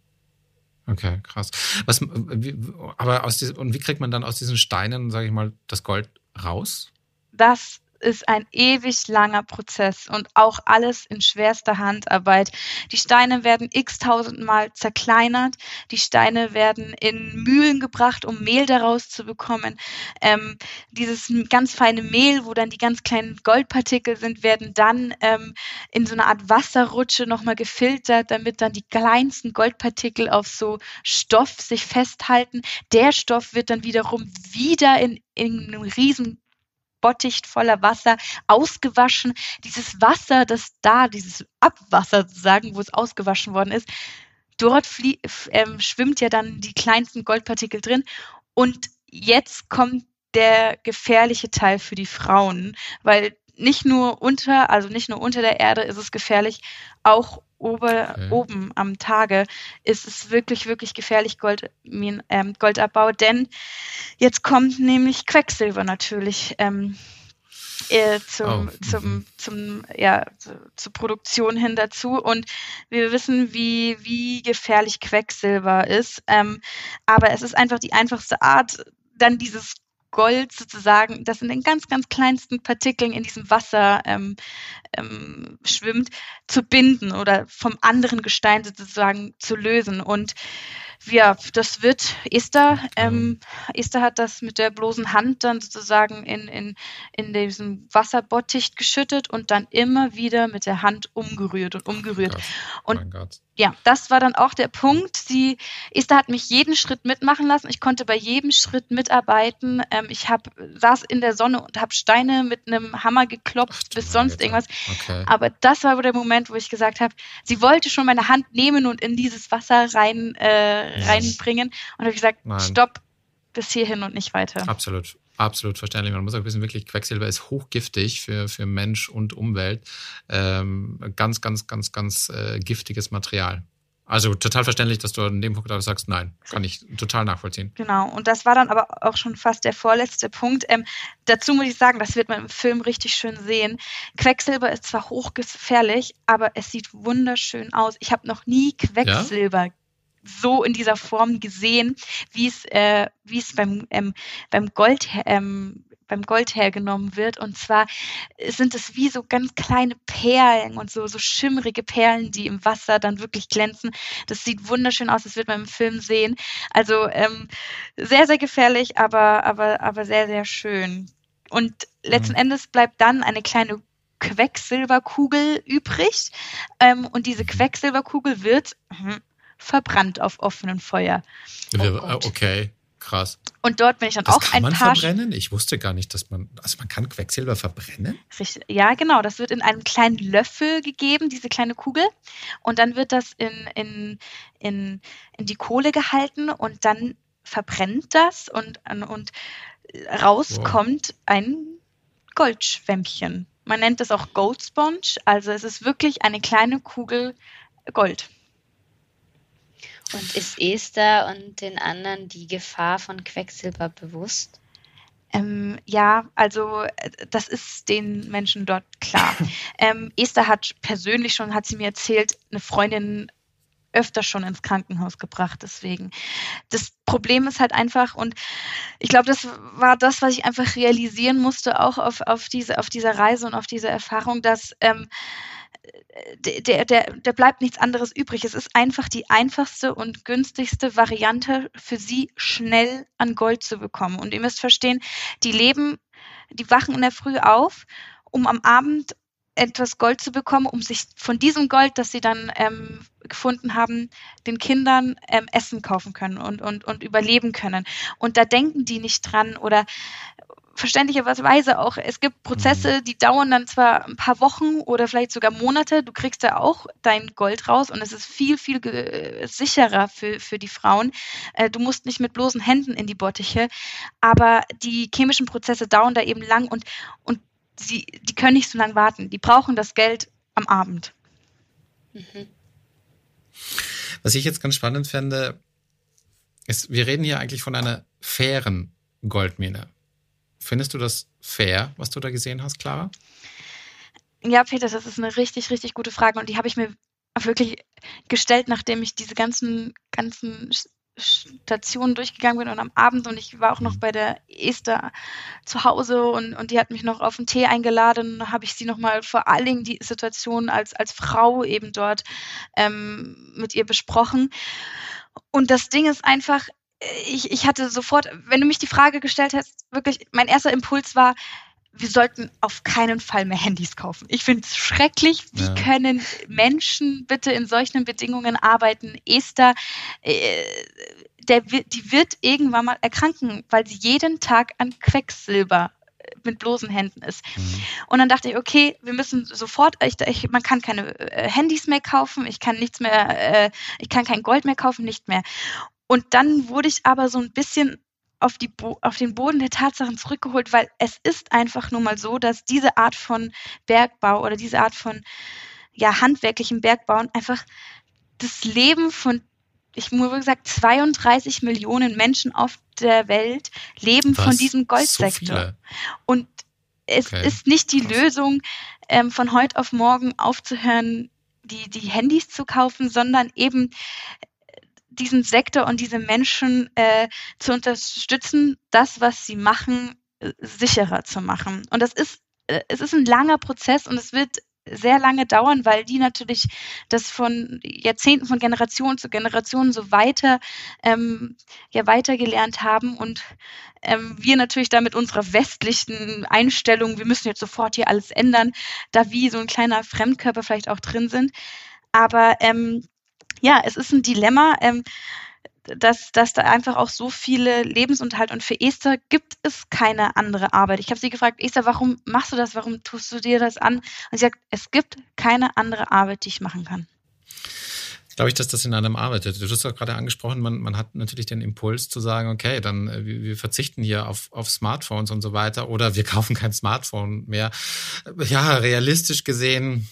Okay, krass. Was, wie, aber aus diesen, und wie kriegt man dann aus diesen Steinen, sage ich mal, das Gold raus?
Das ist ein ewig langer Prozess und auch alles in schwerster Handarbeit. Die Steine werden x-tausendmal zerkleinert, die Steine werden in Mühlen gebracht, um Mehl daraus zu bekommen. Ähm, dieses ganz feine Mehl, wo dann die ganz kleinen Goldpartikel sind, werden dann ähm, in so einer Art Wasserrutsche nochmal gefiltert, damit dann die kleinsten Goldpartikel auf so Stoff sich festhalten. Der Stoff wird dann wiederum wieder in, in einem riesen Bottich voller Wasser ausgewaschen. Dieses Wasser, das da, dieses Abwasser sozusagen, wo es ausgewaschen worden ist, dort ähm, schwimmt ja dann die kleinsten Goldpartikel drin. Und jetzt kommt der gefährliche Teil für die Frauen, weil nicht nur unter, also nicht nur unter der Erde ist es gefährlich, auch ober, okay. oben am Tage ist es wirklich, wirklich gefährlich, Gold, ähm, Goldabbau, denn jetzt kommt nämlich Quecksilber natürlich ähm, äh, zum, oh. zum, zum, ja, zu, zur Produktion hin dazu. Und wir wissen, wie, wie gefährlich Quecksilber ist. Ähm, aber es ist einfach die einfachste Art, dann dieses Gold sozusagen, das in den ganz, ganz kleinsten Partikeln in diesem Wasser ähm, ähm, schwimmt, zu binden oder vom anderen Gestein sozusagen zu lösen. Und ja, das wird Esther. Ähm, Esther hat das mit der bloßen Hand dann sozusagen in, in, in diesem Wasserbottich geschüttet und dann immer wieder mit der Hand umgerührt und umgerührt. Oh und ja, das war dann auch der Punkt. Sie, Esther hat mich jeden Schritt mitmachen lassen. Ich konnte bei jedem Schritt mitarbeiten. Ähm, ich hab, saß in der Sonne und habe Steine mit einem Hammer geklopft Ach, bis sonst irgendwas. Okay. Aber das war der Moment, wo ich gesagt habe, sie wollte schon meine Hand nehmen und in dieses Wasser rein, äh, reinbringen. Und habe gesagt, Nein. stopp, bis hierhin und nicht weiter.
Absolut. Absolut verständlich. Man muss auch wissen, wirklich, Quecksilber ist hochgiftig für, für Mensch und Umwelt. Ähm, ganz, ganz, ganz, ganz äh, giftiges Material. Also total verständlich, dass du an dem Punkt sagst, nein, kann ich total nachvollziehen.
Genau, und das war dann aber auch schon fast der vorletzte Punkt. Ähm, dazu muss ich sagen, das wird man im Film richtig schön sehen. Quecksilber ist zwar hochgefährlich, aber es sieht wunderschön aus. Ich habe noch nie Quecksilber ja? So in dieser Form gesehen, wie es, äh, wie es beim, ähm, beim Gold, ähm, beim Gold hergenommen wird. Und zwar sind es wie so ganz kleine Perlen und so, so schimmrige Perlen, die im Wasser dann wirklich glänzen. Das sieht wunderschön aus, das wird man im Film sehen. Also ähm, sehr, sehr gefährlich, aber, aber, aber sehr, sehr schön. Und letzten mhm. Endes bleibt dann eine kleine Quecksilberkugel übrig. Ähm, und diese mhm. Quecksilberkugel wird, hm, verbrannt auf offenem Feuer.
Oh okay. Krass.
Und dort bin ich dann
das
auch
kann
ein
man
paar.
verbrennen? Ich wusste gar nicht, dass man, also man kann Quecksilber verbrennen?
Richtig, ja, genau. Das wird in einem kleinen Löffel gegeben, diese kleine Kugel. Und dann wird das in, in, in, in die Kohle gehalten und dann verbrennt das und, und rauskommt wow. ein Goldschwämmchen. Man nennt es auch Gold Sponge. Also es ist wirklich eine kleine Kugel Gold.
Und ist Esther und den anderen die Gefahr von Quecksilber bewusst?
Ähm, ja, also äh, das ist den Menschen dort klar. ähm, Esther hat persönlich schon, hat sie mir erzählt, eine Freundin öfter schon ins Krankenhaus gebracht. Deswegen. Das Problem ist halt einfach, und ich glaube, das war das, was ich einfach realisieren musste, auch auf, auf, diese, auf dieser Reise und auf diese Erfahrung, dass ähm, der, der, der bleibt nichts anderes übrig. Es ist einfach die einfachste und günstigste Variante für sie, schnell an Gold zu bekommen. Und ihr müsst verstehen, die leben, die wachen in der Früh auf, um am Abend etwas Gold zu bekommen, um sich von diesem Gold, das sie dann ähm, gefunden haben, den Kindern ähm, Essen kaufen können und, und, und überleben können. Und da denken die nicht dran oder verständlicherweise auch, es gibt Prozesse, mhm. die dauern dann zwar ein paar Wochen oder vielleicht sogar Monate, du kriegst da auch dein Gold raus und es ist viel, viel sicherer für, für die Frauen. Äh, du musst nicht mit bloßen Händen in die Bottiche, aber die chemischen Prozesse dauern da eben lang und, und sie, die können nicht so lange warten. Die brauchen das Geld am Abend. Mhm.
Was ich jetzt ganz spannend fände, ist, wir reden hier eigentlich von einer fairen Goldmine. Findest du das fair, was du da gesehen hast, Clara?
Ja, Peter, das ist eine richtig, richtig gute Frage und die habe ich mir wirklich gestellt, nachdem ich diese ganzen, ganzen Stationen durchgegangen bin und am Abend und ich war auch noch mhm. bei der Esther zu Hause und, und die hat mich noch auf einen Tee eingeladen. Da habe ich sie nochmal vor allen Dingen die Situation als, als Frau eben dort ähm, mit ihr besprochen. Und das Ding ist einfach, ich, ich hatte sofort, wenn du mich die Frage gestellt hast, wirklich, mein erster Impuls war, wir sollten auf keinen Fall mehr Handys kaufen. Ich finde es schrecklich. Wie ja. können Menschen bitte in solchen Bedingungen arbeiten? Esther, äh, der, die wird irgendwann mal erkranken, weil sie jeden Tag an Quecksilber äh, mit bloßen Händen ist. Mhm. Und dann dachte ich, okay, wir müssen sofort, ich, ich, man kann keine äh, Handys mehr kaufen, ich kann nichts mehr, äh, ich kann kein Gold mehr kaufen, nicht mehr. Und dann wurde ich aber so ein bisschen auf, die auf den Boden der Tatsachen zurückgeholt, weil es ist einfach nur mal so, dass diese Art von Bergbau oder diese Art von ja, handwerklichem Bergbau einfach das Leben von, ich muss gesagt, 32 Millionen Menschen auf der Welt leben Was? von diesem Goldsektor. So Und es okay. ist nicht die Krass. Lösung, ähm, von heute auf morgen aufzuhören, die, die Handys zu kaufen, sondern eben diesen Sektor und diese Menschen äh, zu unterstützen, das, was sie machen, äh, sicherer zu machen. Und das ist, äh, es ist ein langer Prozess und es wird sehr lange dauern, weil die natürlich das von Jahrzehnten, von Generation zu Generation so weiter, ähm, ja, weitergelernt haben und ähm, wir natürlich da mit unserer westlichen Einstellung, wir müssen jetzt sofort hier alles ändern, da wie so ein kleiner Fremdkörper vielleicht auch drin sind. Aber ähm, ja, es ist ein Dilemma, ähm, dass, dass da einfach auch so viele Lebensunterhalt und für Esther gibt es keine andere Arbeit. Ich habe sie gefragt, Esther, warum machst du das? Warum tust du dir das an? Und sie sagt, es gibt keine andere Arbeit, die ich machen kann.
Glaube ich, dass das in einem arbeitet. Du hast auch gerade angesprochen, man, man hat natürlich den Impuls zu sagen, okay, dann äh, wir, wir verzichten hier auf, auf Smartphones und so weiter oder wir kaufen kein Smartphone mehr. Ja, realistisch gesehen,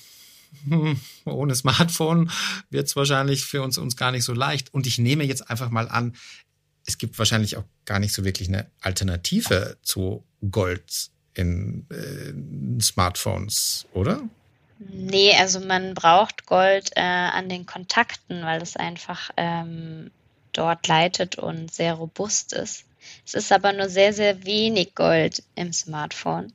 ohne Smartphone wird es wahrscheinlich für uns, uns gar nicht so leicht. Und ich nehme jetzt einfach mal an, es gibt wahrscheinlich auch gar nicht so wirklich eine Alternative zu Gold in äh, Smartphones, oder?
Nee, also man braucht Gold äh, an den Kontakten, weil es einfach ähm, dort leitet und sehr robust ist. Es ist aber nur sehr, sehr wenig Gold im Smartphone.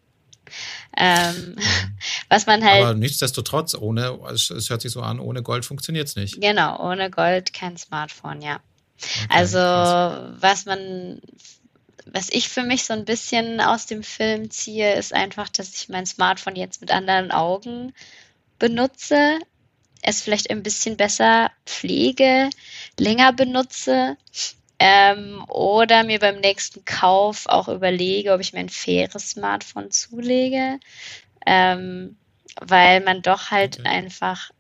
Ähm, was man halt.
Aber nichtsdestotrotz, ohne, es, es hört sich so an, ohne Gold funktioniert es nicht.
Genau, ohne Gold kein Smartphone, ja. Okay, also, krass. was man, was ich für mich so ein bisschen aus dem Film ziehe, ist einfach, dass ich mein Smartphone jetzt mit anderen Augen benutze, es vielleicht ein bisschen besser pflege, länger benutze Ähm, oder mir beim nächsten Kauf auch überlege, ob ich mir ein faires Smartphone zulege. Ähm, weil man doch halt okay. einfach,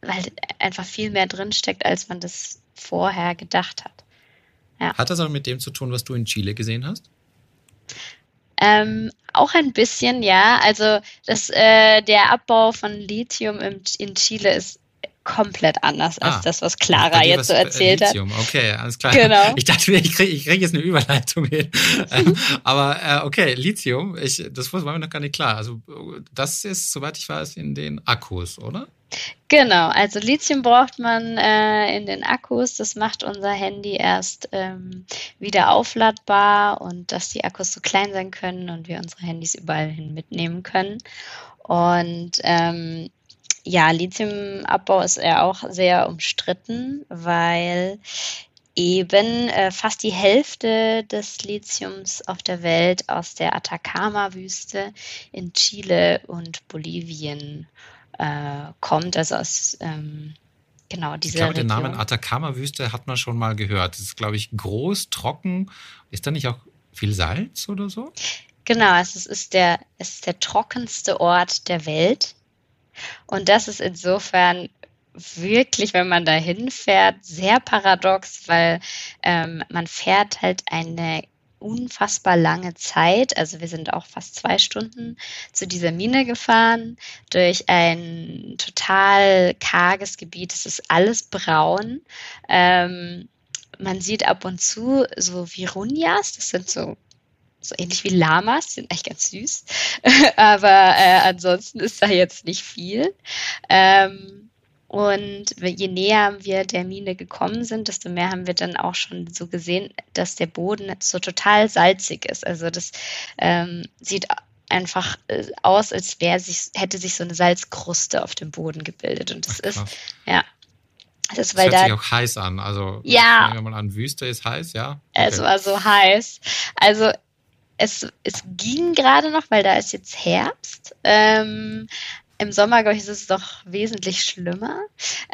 weil einfach viel mehr drinsteckt, als man das vorher gedacht hat.
Ja. Hat das auch mit dem zu tun, was du in Chile gesehen hast?
Ähm, auch ein bisschen, ja. Also das, äh, der Abbau von Lithium im, in Chile ist komplett anders als ah, das, was Clara jetzt so erzählt Lithium.
hat. Okay, alles klar. Genau. Ich dachte mir, ich kriege ich krieg jetzt eine Überleitung hin. Aber äh, okay, Lithium, ich, das war mir noch gar nicht klar. Also das ist, soweit ich weiß, in den Akkus, oder?
Genau, also Lithium braucht man äh, in den Akkus. Das macht unser Handy erst ähm, wieder aufladbar und dass die Akkus so klein sein können und wir unsere Handys überall hin mitnehmen können. Und ähm, ja, Lithiumabbau ist ja auch sehr umstritten, weil eben äh, fast die Hälfte des Lithiums auf der Welt aus der Atacama-Wüste in Chile und Bolivien äh, kommt, also aus ähm, genau dieser
Ich glaube, den Namen Atacama-Wüste hat man schon mal gehört. Das ist, glaube ich, groß, trocken. Ist da nicht auch viel Salz oder so?
Genau, es ist der, es ist der trockenste Ort der Welt. Und das ist insofern wirklich, wenn man da hinfährt, sehr paradox, weil ähm, man fährt halt eine unfassbar lange Zeit. Also wir sind auch fast zwei Stunden zu dieser Mine gefahren durch ein total karges Gebiet. Es ist alles braun. Ähm, man sieht ab und zu so Virunias, das sind so so ähnlich wie Lamas, die sind echt ganz süß. Aber äh, ansonsten ist da jetzt nicht viel. Ähm, und je näher wir der Mine gekommen sind, desto mehr haben wir dann auch schon so gesehen, dass der Boden so total salzig ist. Also das ähm, sieht einfach äh, aus, als wäre sich, hätte sich so eine Salzkruste auf dem Boden gebildet. Und das Ach, ist, ja.
Das, ist, weil das hört da, sich auch heiß an. Also,
ja.
Wir mal an, Wüste ist heiß, ja.
Okay. Es war so heiß. Also, es, es ging gerade noch, weil da ist jetzt Herbst. Ähm, Im Sommer, glaube ich, ist es doch wesentlich schlimmer.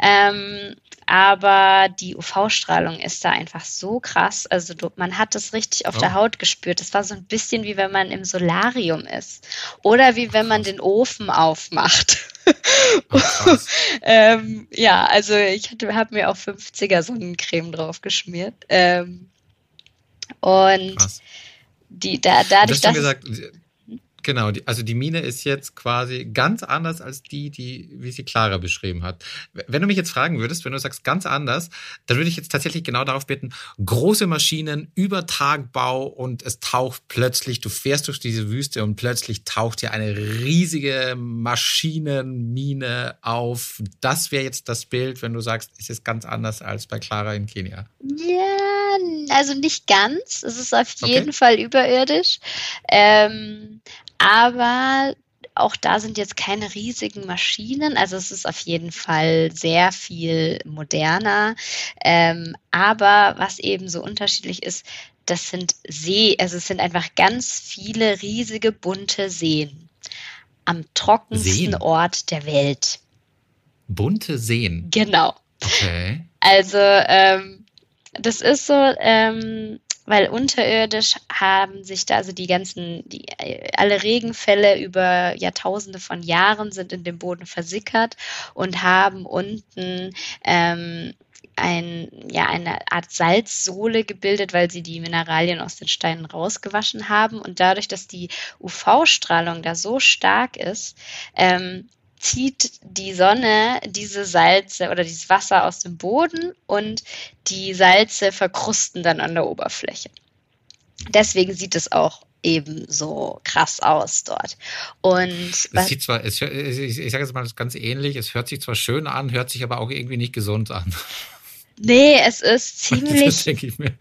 Ähm, aber die UV-Strahlung ist da einfach so krass. Also du, man hat das richtig auf oh. der Haut gespürt. Das war so ein bisschen wie wenn man im Solarium ist oder wie wenn man den Ofen aufmacht. Oh, ähm, ja, also ich habe mir auch 50er Sonnencreme drauf geschmiert. Ähm, und krass die da dadurch,
dass gesagt, Genau, die, also die Mine ist jetzt quasi ganz anders als die, die, wie sie Clara beschrieben hat. Wenn du mich jetzt fragen würdest, wenn du sagst ganz anders, dann würde ich jetzt tatsächlich genau darauf bitten, große Maschinen, Übertagbau und es taucht plötzlich, du fährst durch diese Wüste und plötzlich taucht hier eine riesige Maschinenmine auf. Das wäre jetzt das Bild, wenn du sagst, es ist ganz anders als bei Clara in Kenia.
Ja, also nicht ganz. Es ist auf jeden okay. Fall überirdisch. Ähm, aber auch da sind jetzt keine riesigen Maschinen, also es ist auf jeden Fall sehr viel moderner. Ähm, aber was eben so unterschiedlich ist, das sind See, also es sind einfach ganz viele riesige bunte Seen am trockensten Seen. Ort der Welt.
Bunte Seen.
Genau.
Okay.
Also ähm, das ist so, ähm, weil unterirdisch haben sich da also die ganzen, die, alle Regenfälle über Jahrtausende von Jahren sind in dem Boden versickert und haben unten ähm, ein, ja, eine Art Salzsohle gebildet, weil sie die Mineralien aus den Steinen rausgewaschen haben. Und dadurch, dass die UV-Strahlung da so stark ist, ähm, zieht die Sonne diese Salze oder dieses Wasser aus dem Boden und die Salze verkrusten dann an der Oberfläche. Deswegen sieht es auch eben so krass aus dort. Und
es sieht zwar, es, ich, ich sage jetzt mal ganz ähnlich, es hört sich zwar schön an, hört sich aber auch irgendwie nicht gesund an.
Nee, es ist ziemlich.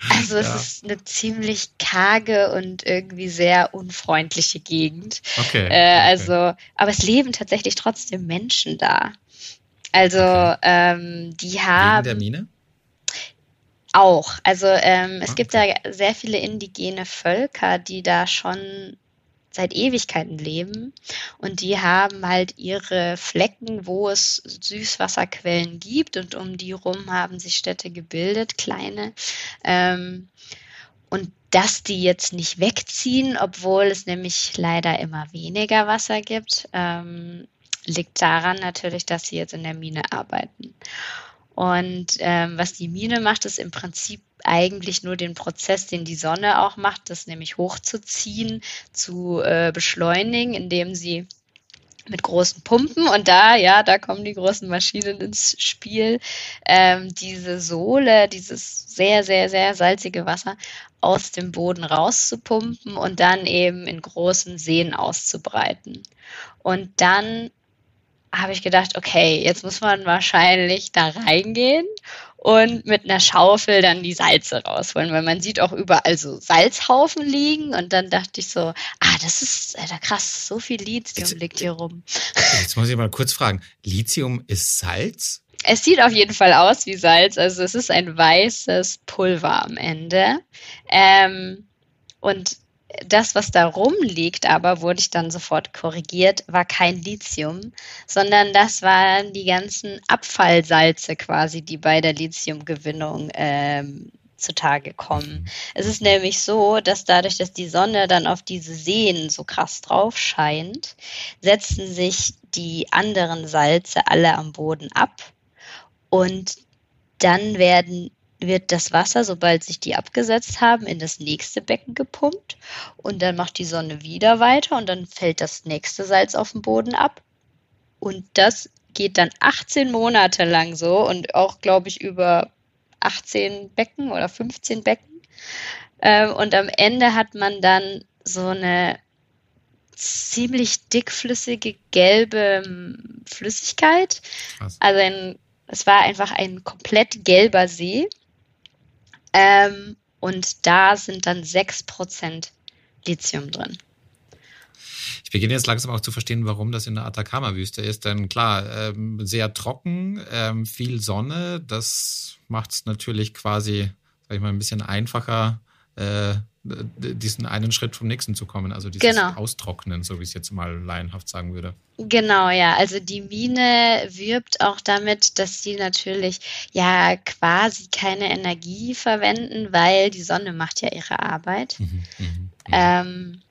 Also es ja. ist eine ziemlich karge und irgendwie sehr unfreundliche Gegend.
Okay,
äh, also, okay. aber es leben tatsächlich trotzdem Menschen da. Also okay. ähm, die haben. Wegen
der Mine?
Auch. Also ähm, es okay. gibt da sehr viele indigene Völker, die da schon seit Ewigkeiten leben und die haben halt ihre Flecken, wo es Süßwasserquellen gibt und um die rum haben sich Städte gebildet, kleine. Ähm, und dass die jetzt nicht wegziehen, obwohl es nämlich leider immer weniger Wasser gibt, ähm, liegt daran natürlich, dass sie jetzt in der Mine arbeiten. Und ähm, was die Mine macht, ist im Prinzip eigentlich nur den Prozess, den die Sonne auch macht, das nämlich hochzuziehen, zu äh, beschleunigen, indem sie mit großen Pumpen und da, ja, da kommen die großen Maschinen ins Spiel, ähm, diese Sohle, dieses sehr, sehr, sehr salzige Wasser aus dem Boden rauszupumpen und dann eben in großen Seen auszubreiten. Und dann habe ich gedacht, okay, jetzt muss man wahrscheinlich da reingehen und mit einer Schaufel dann die Salze rausholen, weil man sieht auch überall so Salzhaufen liegen und dann dachte ich so, ah, das ist Alter, krass, so viel Lithium jetzt, liegt hier rum.
Jetzt muss ich mal kurz fragen, Lithium ist Salz?
Es sieht auf jeden Fall aus wie Salz, also es ist ein weißes Pulver am Ende. Ähm, und das, was da rumliegt, aber wurde ich dann sofort korrigiert, war kein Lithium, sondern das waren die ganzen Abfallsalze quasi, die bei der Lithiumgewinnung ähm, zutage kommen. Es ist nämlich so, dass dadurch, dass die Sonne dann auf diese Seen so krass drauf scheint, setzen sich die anderen Salze alle am Boden ab und dann werden wird das Wasser, sobald sich die abgesetzt haben, in das nächste Becken gepumpt und dann macht die Sonne wieder weiter und dann fällt das nächste Salz auf den Boden ab. Und das geht dann 18 Monate lang so und auch, glaube ich, über 18 Becken oder 15 Becken. Ähm, und am Ende hat man dann so eine ziemlich dickflüssige gelbe ähm, Flüssigkeit. Krass. Also ein, es war einfach ein komplett gelber See. Ähm, und da sind dann 6% Lithium drin.
Ich beginne jetzt langsam auch zu verstehen, warum das in der Atacama-Wüste ist. Denn klar, ähm, sehr trocken, ähm, viel Sonne, das macht es natürlich quasi, sag ich mal, ein bisschen einfacher, äh, diesen einen Schritt vom nächsten zu kommen, also dieses genau. Austrocknen, so wie ich es jetzt mal laienhaft sagen würde.
Genau, ja. Also die Mine wirbt auch damit, dass sie natürlich ja quasi keine Energie verwenden, weil die Sonne macht ja ihre Arbeit. Mhm, mh, mh. Ähm,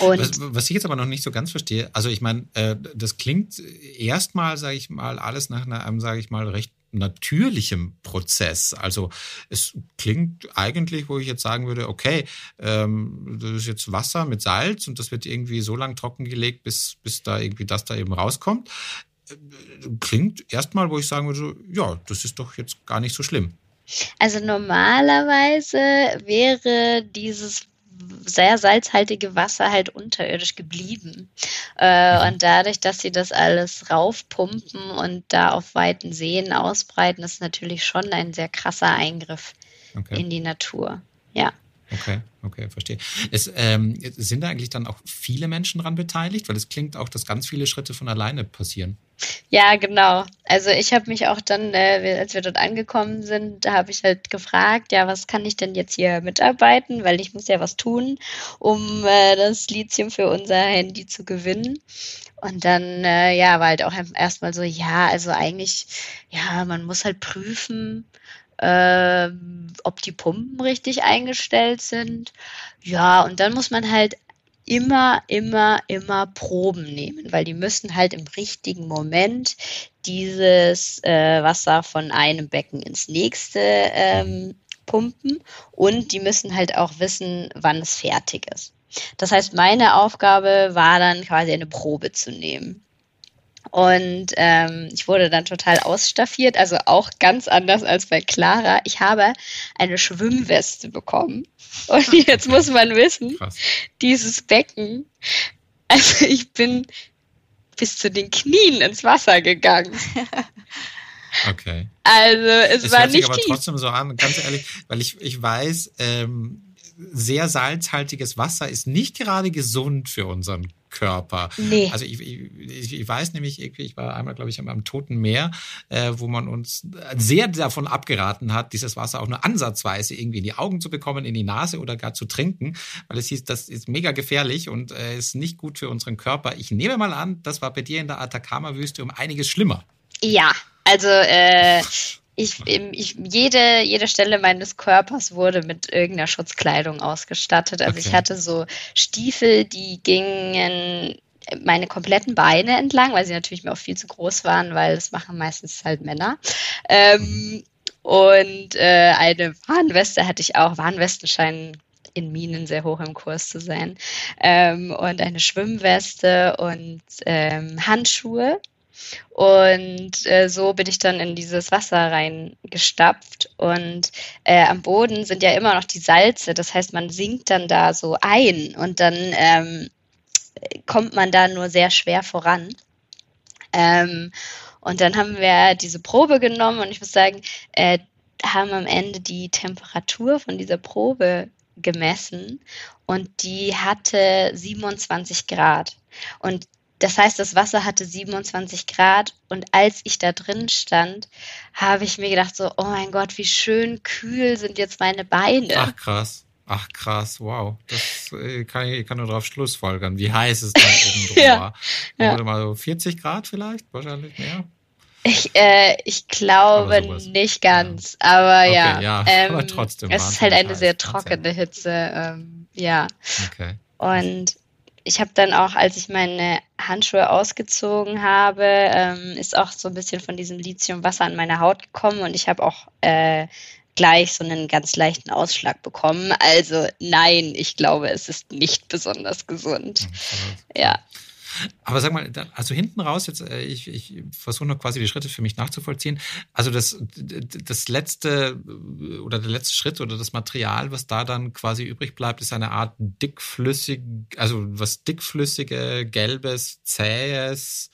was, was, ich jetzt aber noch nicht so ganz verstehe, also ich meine, äh, das klingt erstmal, sage ich mal, alles nach einem, sage ich mal, recht natürlichem Prozess. Also es klingt eigentlich, wo ich jetzt sagen würde, okay, ähm, das ist jetzt Wasser mit Salz und das wird irgendwie so lang trockengelegt, bis, bis da irgendwie das da eben rauskommt. Klingt erstmal, wo ich sagen würde, ja, das ist doch jetzt gar nicht so schlimm.
Also normalerweise wäre dieses sehr salzhaltige Wasser halt unterirdisch geblieben. Äh, mhm. und dadurch, dass sie das alles raufpumpen und da auf weiten Seen ausbreiten, ist natürlich schon ein sehr krasser Eingriff okay. in die Natur. Ja.
Okay, okay, verstehe. Es, ähm, sind da eigentlich dann auch viele Menschen dran beteiligt? Weil es klingt auch, dass ganz viele Schritte von alleine passieren.
Ja, genau. Also ich habe mich auch dann, äh, als wir dort angekommen sind, da habe ich halt gefragt, ja, was kann ich denn jetzt hier mitarbeiten, weil ich muss ja was tun, um äh, das Lithium für unser Handy zu gewinnen. Und dann, äh, ja, war halt auch erstmal so, ja, also eigentlich, ja, man muss halt prüfen, äh, ob die Pumpen richtig eingestellt sind. Ja, und dann muss man halt immer, immer, immer Proben nehmen, weil die müssen halt im richtigen Moment dieses äh, Wasser von einem Becken ins nächste ähm, pumpen und die müssen halt auch wissen, wann es fertig ist. Das heißt, meine Aufgabe war dann quasi eine Probe zu nehmen. Und ähm, ich wurde dann total ausstaffiert, also auch ganz anders als bei Clara. Ich habe eine Schwimmweste bekommen. Und jetzt muss man wissen, Krass. dieses Becken, also ich bin bis zu den Knien ins Wasser gegangen.
Okay.
Also es, es war hört nicht sich
aber trotzdem so an, ganz ehrlich, weil ich, ich weiß, ähm, sehr salzhaltiges Wasser ist nicht gerade gesund für unseren Körper.
Nee.
Also ich, ich, ich weiß nämlich irgendwie, ich war einmal, glaube ich, am, am Toten Meer, äh, wo man uns sehr davon abgeraten hat, dieses Wasser auch nur ansatzweise irgendwie in die Augen zu bekommen, in die Nase oder gar zu trinken, weil es hieß, das ist mega gefährlich und äh, ist nicht gut für unseren Körper. Ich nehme mal an, das war bei dir in der Atacama-Wüste um einiges schlimmer.
Ja, also äh, ich, ich, jede, jede Stelle meines Körpers wurde mit irgendeiner Schutzkleidung ausgestattet. Also okay. ich hatte so Stiefel, die gingen meine kompletten Beine entlang, weil sie natürlich mir auch viel zu groß waren, weil das machen meistens halt Männer. Ähm, und äh, eine Warnweste hatte ich auch. Warnwesten scheinen in Minen sehr hoch im Kurs zu sein. Ähm, und eine Schwimmweste und ähm, Handschuhe. Und äh, so bin ich dann in dieses Wasser reingestapft. Und äh, am Boden sind ja immer noch die Salze. Das heißt, man sinkt dann da so ein und dann ähm, kommt man da nur sehr schwer voran. Ähm, und dann haben wir diese Probe genommen und ich muss sagen, äh, haben am Ende die Temperatur von dieser Probe gemessen und die hatte 27 Grad. Und das heißt, das Wasser hatte 27 Grad und als ich da drin stand, habe ich mir gedacht so, oh mein Gott, wie schön kühl sind jetzt meine Beine.
Ach krass. Ach krass, wow. Das äh, kann ich kann nur darauf Schlussfolgern, wie heiß es dann oben drüber ja, war. Ja. mal so 40 Grad vielleicht, wahrscheinlich mehr.
Ich, äh, ich glaube nicht ganz, ja. aber okay, ja.
ja ähm, aber trotzdem.
Es ist halt eine heiß. sehr trockene Hitze, ähm, ja.
Okay.
Und ich habe dann auch, als ich meine Handschuhe ausgezogen habe, ähm, ist auch so ein bisschen von diesem Lithiumwasser an meine Haut gekommen und ich habe auch äh, gleich so einen ganz leichten Ausschlag bekommen. Also nein, ich glaube, es ist nicht besonders gesund. Ja.
Aber sag mal, also hinten raus, jetzt, äh, ich, ich versuche noch quasi die Schritte für mich nachzuvollziehen. Also das, das letzte oder der letzte Schritt oder das Material, was da dann quasi übrig bleibt, ist eine Art dickflüssig, also was dickflüssige, gelbes, zähes,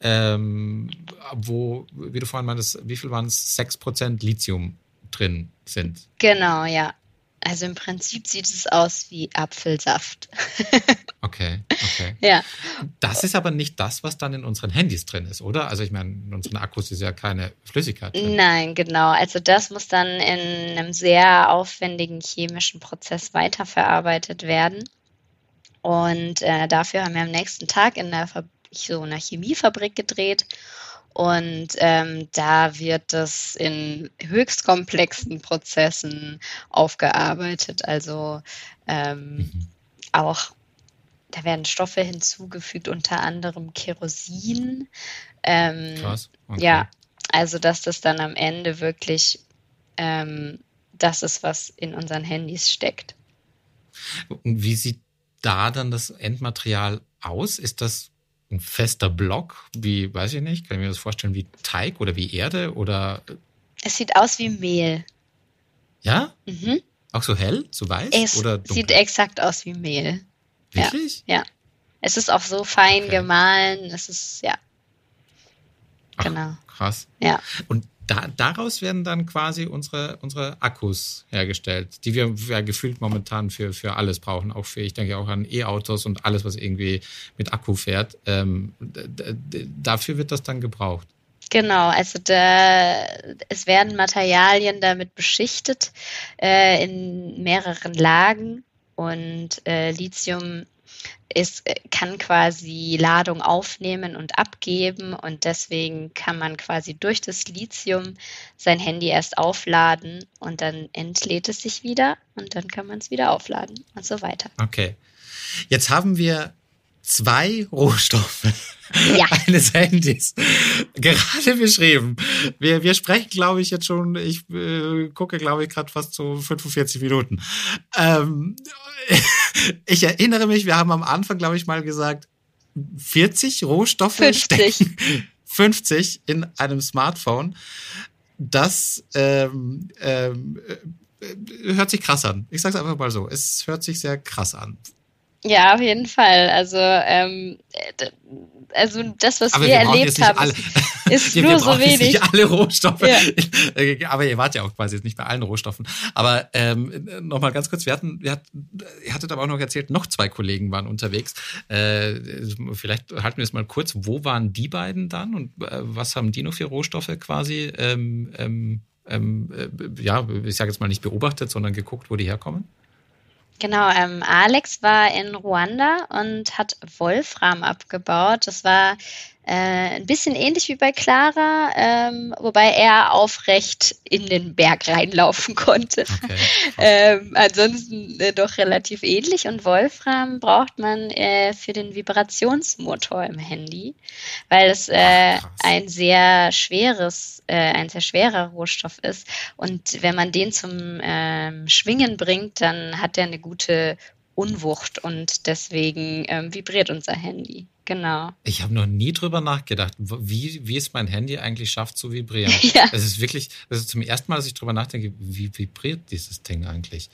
ähm, wo, wie du vorhin meintest, wie viel waren es? 6% Lithium drin sind.
Genau, ja. Also im Prinzip sieht es aus wie Apfelsaft.
okay, okay.
Ja.
Das ist aber nicht das, was dann in unseren Handys drin ist, oder? Also ich meine, in unseren Akkus ist ja keine Flüssigkeit drin.
Nein, genau. Also das muss dann in einem sehr aufwendigen chemischen Prozess weiterverarbeitet werden. Und äh, dafür haben wir am nächsten Tag in der so einer Chemiefabrik gedreht und ähm, da wird das in höchst komplexen Prozessen aufgearbeitet. Also ähm, auch, da werden Stoffe hinzugefügt, unter anderem Kerosin. Ähm, Krass. Okay. Ja, also dass das dann am Ende wirklich ähm, das ist, was in unseren Handys steckt.
Und wie sieht da dann das Endmaterial aus? Ist das ein fester Block, wie, weiß ich nicht, kann ich mir das vorstellen, wie Teig oder wie Erde oder.
Es sieht aus wie Mehl.
Ja?
Mhm.
Auch so hell, so weiß?
Es
oder
dunkel? sieht exakt aus wie Mehl.
Wirklich?
Ja. ja. Es ist auch so fein okay. gemahlen, es ist, ja.
Ach, genau. Krass.
Ja.
Und da, daraus werden dann quasi unsere, unsere Akkus hergestellt, die wir ja gefühlt momentan für, für alles brauchen. Auch für, ich denke auch an E-Autos und alles, was irgendwie mit Akku fährt. Ähm, dafür wird das dann gebraucht.
Genau, also da, es werden Materialien damit beschichtet äh, in mehreren Lagen und äh, Lithium ist, äh, kann quasi Ladung aufnehmen und abgeben und deswegen kann man quasi durch das Lithium sein Handy erst aufladen und dann entlädt es sich wieder und dann kann man es wieder aufladen und so weiter.
Okay. Jetzt haben wir zwei Rohstoffe
ja.
eines Handys gerade beschrieben. Wir, wir sprechen, glaube ich, jetzt schon, ich äh, gucke, glaube ich, gerade fast so 45 Minuten. Ähm, ich erinnere mich, wir haben am Anfang, glaube ich, mal gesagt, 40 Rohstoffe
50. stecken
50 in einem Smartphone. Das ähm, ähm, äh, hört sich krass an. Ich sage es einfach mal so. Es hört sich sehr krass an.
Ja, auf jeden Fall. Also, ähm, also das, was
aber
wir, wir erlebt haben,
alle,
ist nur so wenig.
Nicht alle Rohstoffe. Ja. Aber ihr wart ja auch quasi jetzt nicht bei allen Rohstoffen. Aber ähm, nochmal ganz kurz, wir hatten, wir hatten, ihr hattet aber auch noch erzählt, noch zwei Kollegen waren unterwegs. Äh, vielleicht halten wir es mal kurz. Wo waren die beiden dann und äh, was haben die noch für Rohstoffe quasi? Ähm, ähm, ähm äh, ja, ich sage jetzt mal nicht beobachtet, sondern geguckt, wo die herkommen?
Genau, ähm, Alex war in Ruanda und hat Wolfram abgebaut. Das war äh, ein bisschen ähnlich wie bei Clara, ähm, wobei er aufrecht in den Berg reinlaufen konnte. Okay. ähm, ansonsten äh, doch relativ ähnlich. Und Wolfram braucht man äh, für den Vibrationsmotor im Handy, weil es äh, ein sehr schweres, äh, ein sehr schwerer Rohstoff ist. Und wenn man den zum ähm, Schwingen bringt, dann hat er eine gute Unwucht und deswegen ähm, vibriert unser Handy. Genau.
Ich habe noch nie drüber nachgedacht, wie, wie es mein Handy eigentlich schafft zu vibrieren. ja. Es ist wirklich, das ist zum ersten Mal, dass ich drüber nachdenke, wie vibriert dieses Ding eigentlich?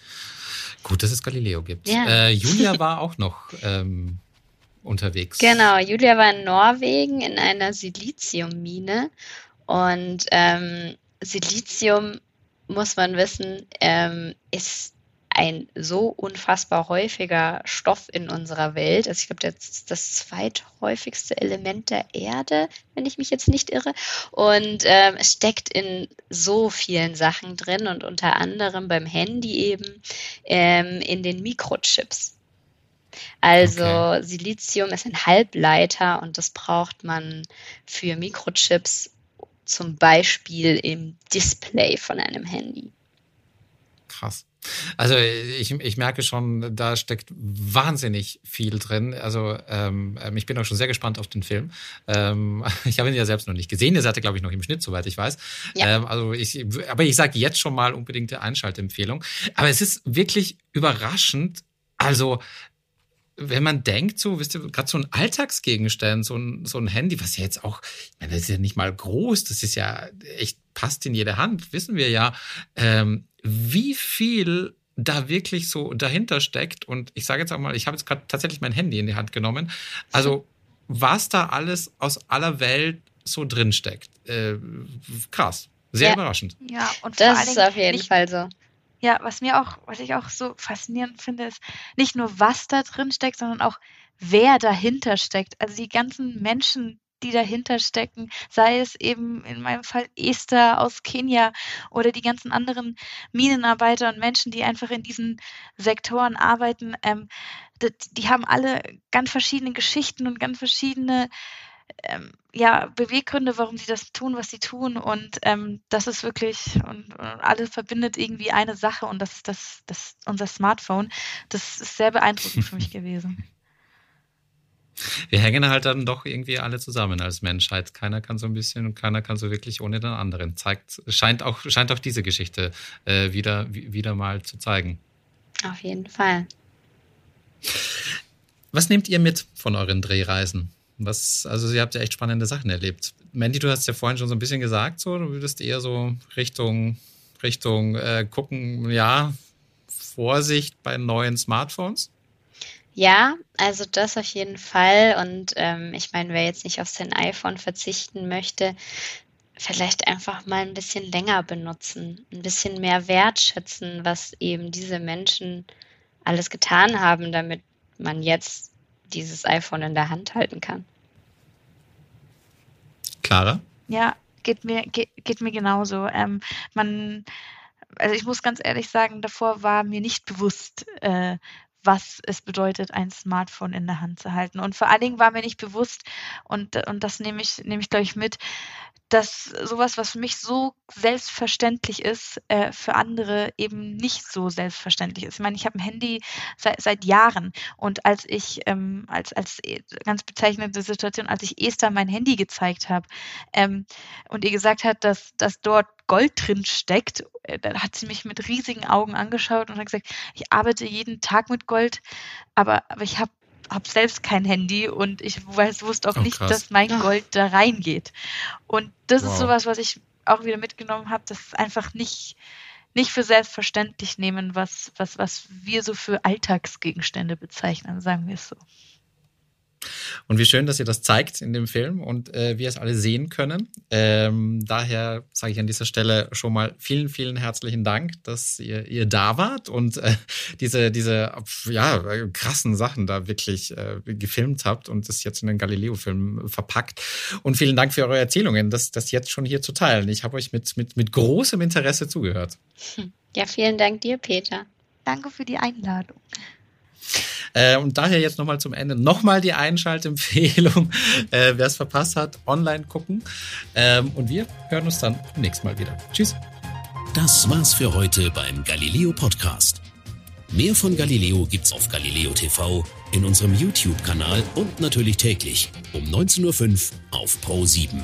Gut, dass es Galileo gibt. Ja. Äh, Julia war auch noch ähm, unterwegs.
Genau, Julia war in Norwegen in einer Siliziummine und ähm, Silizium, muss man wissen, ähm, ist ein so unfassbar häufiger Stoff in unserer Welt. Also ich glaube, das ist das zweithäufigste Element der Erde, wenn ich mich jetzt nicht irre. Und ähm, es steckt in so vielen Sachen drin und unter anderem beim Handy eben ähm, in den Mikrochips. Also okay. Silizium ist ein Halbleiter und das braucht man für Mikrochips zum Beispiel im Display von einem Handy.
Krass. Also ich, ich merke schon, da steckt wahnsinnig viel drin. Also ähm, ähm ich bin auch schon sehr gespannt auf den Film. Ähm, ich habe ihn ja selbst noch nicht gesehen. Ihr seid ja, glaube ich, noch im Schnitt, soweit ich weiß. Ja. Ähm, also ich, aber ich sage jetzt schon mal unbedingte Einschaltempfehlung. Aber es ist wirklich überraschend. Also wenn man denkt, so, wisst ihr, gerade so ein Alltagsgegenstand, so ein, so ein Handy, was ja jetzt auch, ich meine, das ist ja nicht mal groß, das ist ja echt, passt in jede Hand, wissen wir ja. Ähm, wie viel da wirklich so dahinter steckt. Und ich sage jetzt auch mal, ich habe jetzt gerade tatsächlich mein Handy in die Hand genommen. Also, was da alles aus aller Welt so drin steckt. Äh, krass. Sehr
ja.
überraschend.
Ja, und das ist auf jeden nicht, Fall so.
Ja, was mir auch, was ich auch so faszinierend finde, ist nicht nur, was da drin steckt, sondern auch, wer dahinter steckt. Also die ganzen Menschen, die dahinter stecken, sei es eben in meinem Fall Esther aus Kenia oder die ganzen anderen Minenarbeiter und Menschen, die einfach in diesen Sektoren arbeiten, ähm, die, die, haben alle ganz verschiedene Geschichten und ganz verschiedene ähm, ja, Beweggründe, warum sie das tun, was sie tun. Und ähm, das ist wirklich, und, und, alles verbindet irgendwie eine Sache und das ist das, das, unser Smartphone. Das ist sehr beeindruckend für mich gewesen
wir hängen halt dann doch irgendwie alle zusammen als Menschheit. Keiner kann so ein bisschen und keiner kann so wirklich ohne den anderen. Zeigt, scheint auch, scheint auch diese Geschichte äh, wieder, wieder mal zu zeigen.
Auf jeden Fall.
Was nehmt ihr mit von euren Drehreisen? Was, also ihr habt ja echt spannende Sachen erlebt. Mandy, du hast ja vorhin schon so ein bisschen gesagt, so, du würdest eher so Richtung, Richtung äh, gucken, ja, Vorsicht bei neuen Smartphones.
Ja, also das auf jeden Fall. Und ähm, ich meine, wer jetzt nicht auf sein iPhone verzichten möchte, vielleicht einfach mal ein bisschen länger benutzen, ein bisschen mehr wertschätzen, was eben diese Menschen alles getan haben, damit man jetzt dieses iPhone in der Hand halten kann.
Clara?
Ja, geht mir, geht, geht mir genauso. Ähm, man, also ich muss ganz ehrlich sagen, davor war mir nicht bewusst, äh, was es bedeutet, ein Smartphone in der Hand zu halten. Und vor allen Dingen war mir nicht bewusst, und, und das nehme ich, nehme ich, glaube ich, mit, dass sowas, was für mich so selbstverständlich ist, äh, für andere eben nicht so selbstverständlich ist. Ich meine, ich habe ein Handy seit, seit Jahren und als ich, ähm, als, als e, ganz bezeichnende Situation, als ich Esther mein Handy gezeigt habe ähm, und ihr gesagt hat, dass, dass dort Gold drin steckt, äh, dann hat sie mich mit riesigen Augen angeschaut und hat gesagt, ich arbeite jeden Tag mit Gold, aber, aber ich habe habe selbst kein Handy und ich weiß, wusste auch oh, nicht, dass mein. Gold da reingeht. Und das wow. ist sowas, was ich auch wieder mitgenommen habe, dass einfach nicht, nicht für selbstverständlich nehmen, was, was, was wir so für Alltagsgegenstände bezeichnen, sagen wir es so.
Und wie schön, dass ihr das zeigt in dem Film und äh, wir es alle sehen können. Ähm, daher sage ich an dieser Stelle schon mal vielen, vielen herzlichen Dank, dass ihr, ihr da wart und äh, diese, diese ja, krassen Sachen da wirklich äh, gefilmt habt und das jetzt in den Galileo-Film verpackt. Und vielen Dank für eure Erzählungen, das, das jetzt schon hier zu teilen. Ich habe euch mit, mit, mit großem Interesse zugehört.
Ja, vielen Dank dir, Peter.
Danke für die Einladung.
Äh, und daher jetzt nochmal zum Ende nochmal die Einschaltempfehlung. Äh, Wer es verpasst hat, online gucken. Ähm, und wir hören uns dann beim nächsten Mal wieder. Tschüss.
Das war's für heute beim Galileo Podcast. Mehr von Galileo gibt's auf Galileo TV, in unserem YouTube-Kanal und natürlich täglich um 19.05 Uhr auf Pro 7.